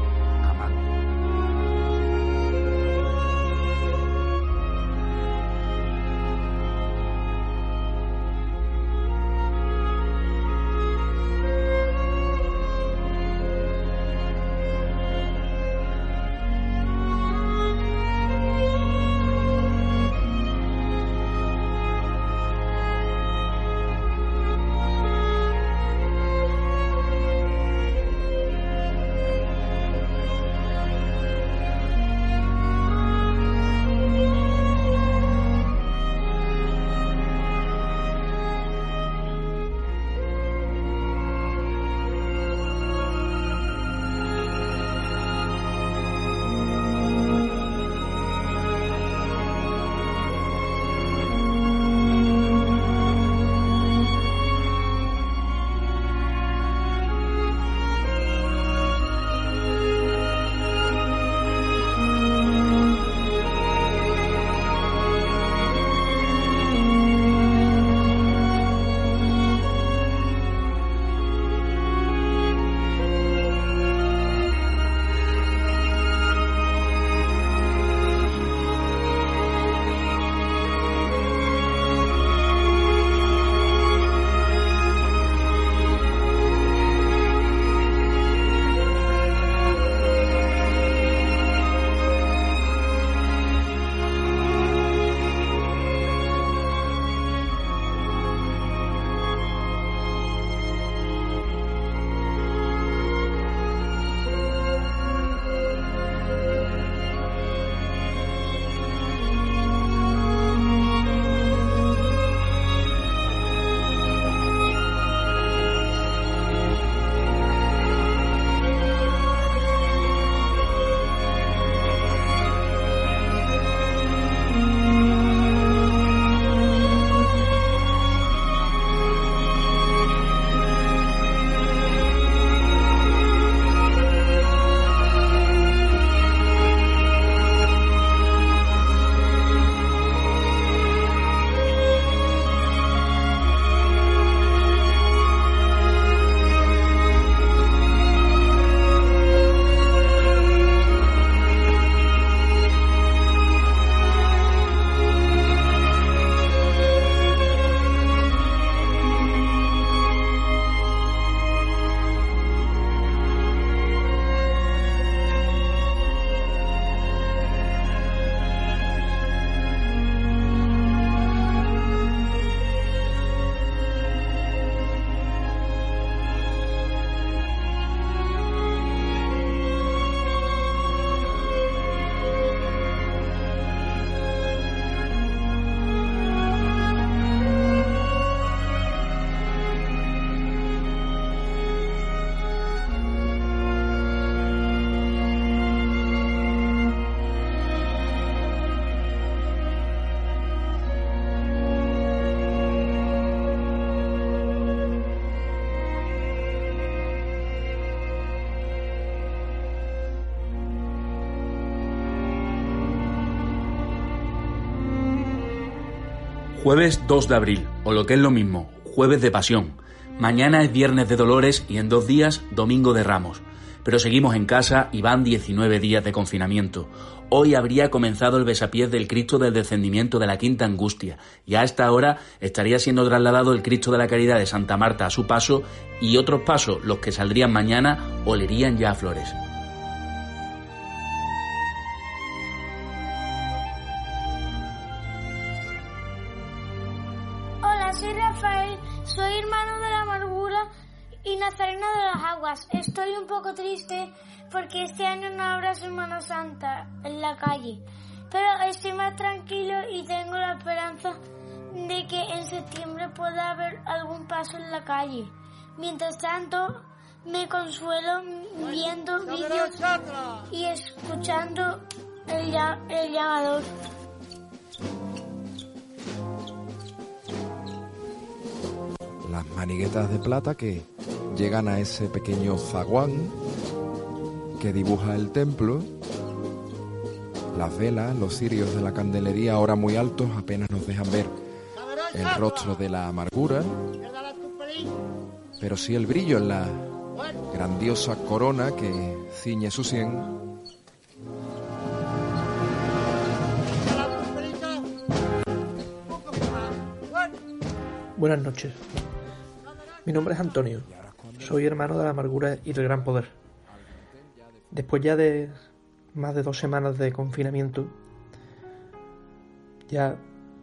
Jueves 2 de abril, o lo que es lo mismo, jueves de pasión. Mañana es viernes de dolores y en dos días domingo de ramos. Pero seguimos en casa y van 19 días de confinamiento. Hoy habría comenzado el besapiés del Cristo del descendimiento de la Quinta Angustia y a esta hora estaría siendo trasladado el Cristo de la Caridad de Santa Marta a su paso y otros pasos, los que saldrían mañana, olerían ya a flores. Pero estoy más tranquilo y tengo la esperanza de que en septiembre pueda haber algún paso en la calle. Mientras tanto, me consuelo viendo vídeos y escuchando el, ya- el llamador. Las maniguetas de plata que llegan a ese pequeño zaguán que dibuja el templo. Las velas, los cirios de la candelería ahora muy altos apenas nos dejan ver el rostro de la amargura, pero sí el brillo en la grandiosa corona que ciñe su sien. Buenas noches. Mi nombre es Antonio. Soy hermano de la amargura y del gran poder. Después ya de más de dos semanas de confinamiento, ya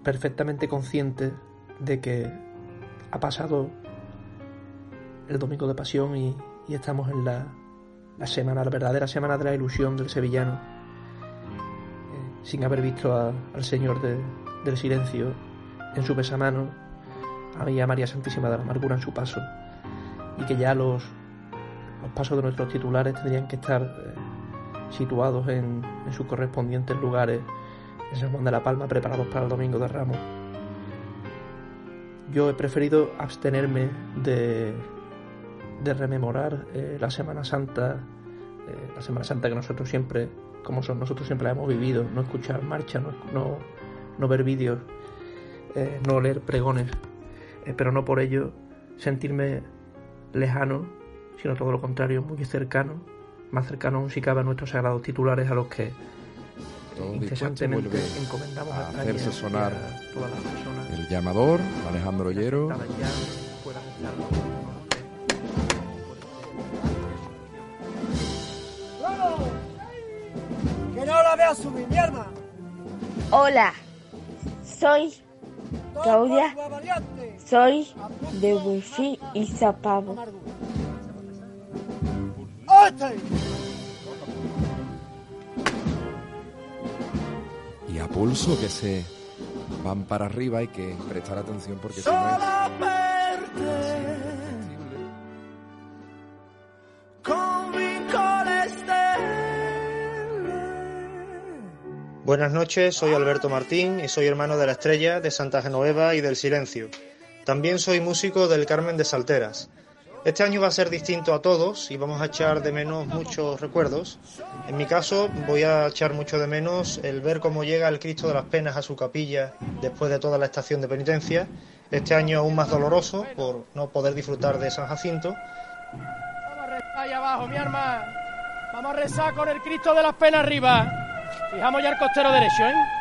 perfectamente consciente de que ha pasado el domingo de pasión y, estamos en la, la semana, la verdadera semana de la ilusión del sevillano, eh, sin haber visto al Señor de- del silencio en su y a María Santísima de la Amargura en su paso y que ya los, los pasos de nuestros titulares tendrían que estar eh, situados en, en sus correspondientes lugares en San Juan de la Palma preparados para el Domingo de Ramos. Yo he preferido abstenerme de, de rememorar eh, la Semana Santa, eh, la Semana Santa que nosotros siempre, como son, nosotros siempre la hemos vivido, no escuchar marcha, no, no, no ver vídeos, eh, no leer pregones, pero no por ello sentirme lejano, sino todo lo contrario, muy cercano, más cercano aún si cabe a nuestros sagrados titulares a los que Todo incesantemente encomendamos a hacerse sonar a todas las personas. el llamador, Alejandro Ollero. ¡Que no la vea subir, mi arma! Hola, soy Claudia, soy de Wifi y Zapavo. Y a pulso que se van para arriba hay que prestar atención porque si no es Buenas noches, soy Alberto Martín y soy hermano de la Estrella, de Santa Genoveva y del Silencio. También soy músico del Carmen de Salteras. Este año va a ser distinto a todos y vamos a echar de menos muchos recuerdos. En mi caso voy a echar mucho de menos el ver cómo llega el Cristo de las Penas a su capilla después de toda la estación de penitencia. Este año aún más doloroso por no poder disfrutar de San Jacinto. Vamos a rezar ahí abajo, mi arma. Vamos a rezar con el Cristo de las penas arriba. Fijamos ya el costero derecho, ¿eh?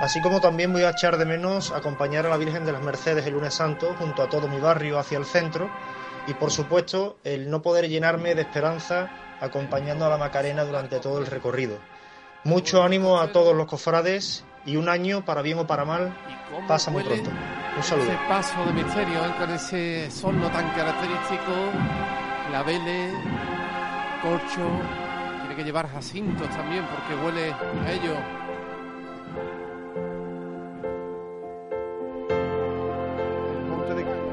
Así como también voy a echar de menos acompañar a la Virgen de las Mercedes el lunes santo junto a todo mi barrio hacia el centro y por supuesto el no poder llenarme de esperanza acompañando a la Macarena durante todo el recorrido. Mucho ánimo a todos los cofrades y un año, para bien o para mal, pasa muy pronto. Un saludo. Ese paso de misterio ¿eh? con ese sonido tan característico, claveles, corcho, tiene que llevar jacintos también porque huele a ello.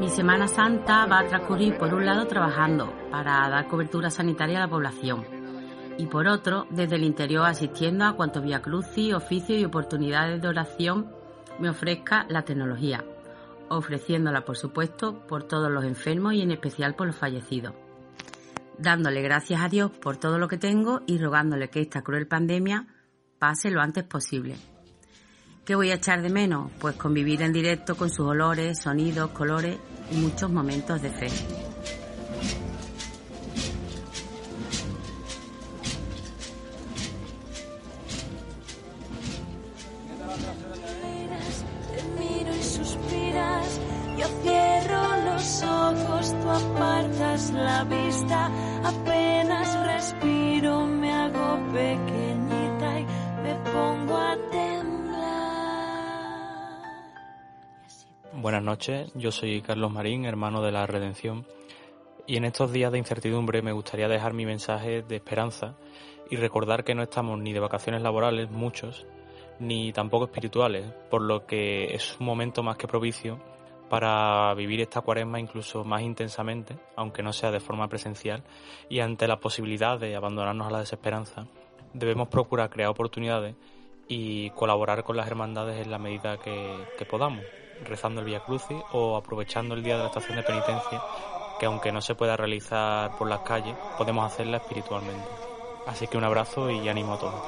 Mi Semana Santa va a transcurrir por un lado trabajando para dar cobertura sanitaria a la población y por otro desde el interior asistiendo a cuanto vía crucis, oficios y oportunidades de oración me ofrezca la tecnología, ofreciéndola por supuesto por todos los enfermos y en especial por los fallecidos. dándole gracias a Dios por todo lo que tengo y rogándole que esta cruel pandemia pase lo antes posible. ¿Qué voy a echar de menos? Pues convivir en directo con sus olores, sonidos, colores y muchos momentos de fe. La vista, apenas respiro, me hago pequeñita y me pongo a Buenas noches, yo soy Carlos Marín, hermano de la Redención, y en estos días de incertidumbre me gustaría dejar mi mensaje de esperanza y recordar que no estamos ni de vacaciones laborales, muchos, ni tampoco espirituales, por lo que es un momento más que propicio para vivir esta cuaresma incluso más intensamente, aunque no sea de forma presencial, y ante la posibilidad de abandonarnos a la desesperanza, debemos procurar crear oportunidades y colaborar con las hermandades en la medida que, que podamos, rezando el Via Crucis o aprovechando el día de la estación de penitencia, que aunque no se pueda realizar por las calles, podemos hacerla espiritualmente. Así que un abrazo y ánimo a todos.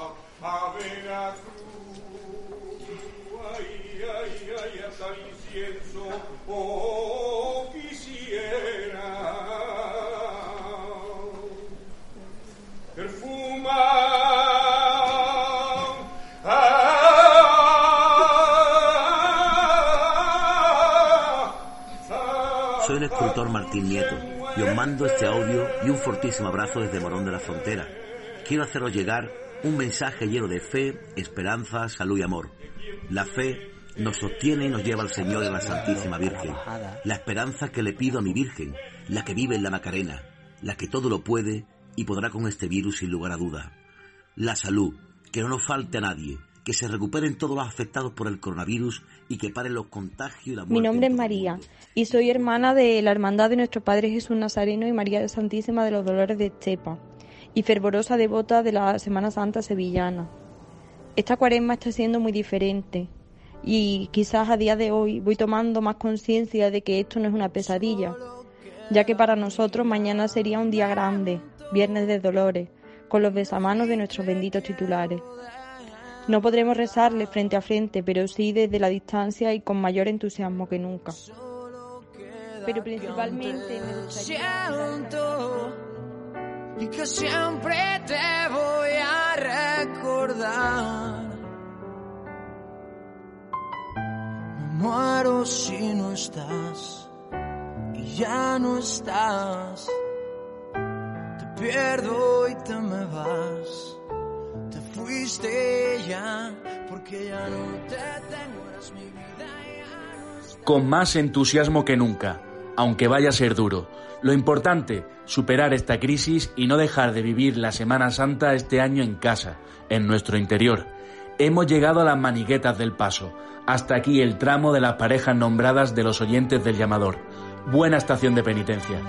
El escultor Martín Nieto y os mando este audio y un fortísimo abrazo desde Morón de la Frontera. Quiero haceros llegar un mensaje lleno de fe, esperanza, salud y amor. La fe nos sostiene y nos lleva al Señor y a la Santísima Virgen. La esperanza que le pido a mi Virgen, la que vive en la Macarena, la que todo lo puede y podrá con este virus sin lugar a duda. La salud, que no nos falte a nadie, que se recuperen todos los afectados por el coronavirus y que paren los contagios y la muerte. Mi nombre es María y soy hermana de la Hermandad de nuestro Padre Jesús Nazareno y María Santísima de los Dolores de Estepa y fervorosa devota de la Semana Santa sevillana. Esta cuaresma está siendo muy diferente y quizás a día de hoy voy tomando más conciencia de que esto no es una pesadilla, ya que para nosotros mañana sería un día grande, Viernes de Dolores, con los besamanos de nuestros benditos titulares. No podremos rezarles frente a frente, pero sí desde la distancia y con mayor entusiasmo que nunca. Pero principalmente me gustaría... siento y que siempre te voy a recordar. Me muero si no estás y ya no estás. Te pierdo y te me vas. Te fuiste ya porque ya no te tengo. Mi vida. con más entusiasmo que nunca, aunque vaya a ser duro. Lo importante, superar esta crisis y no dejar de vivir la Semana Santa este año en casa, en nuestro interior. Hemos llegado a las maniguetas del paso. Hasta aquí el tramo de las parejas nombradas de los oyentes del llamador. Buena estación de penitencia.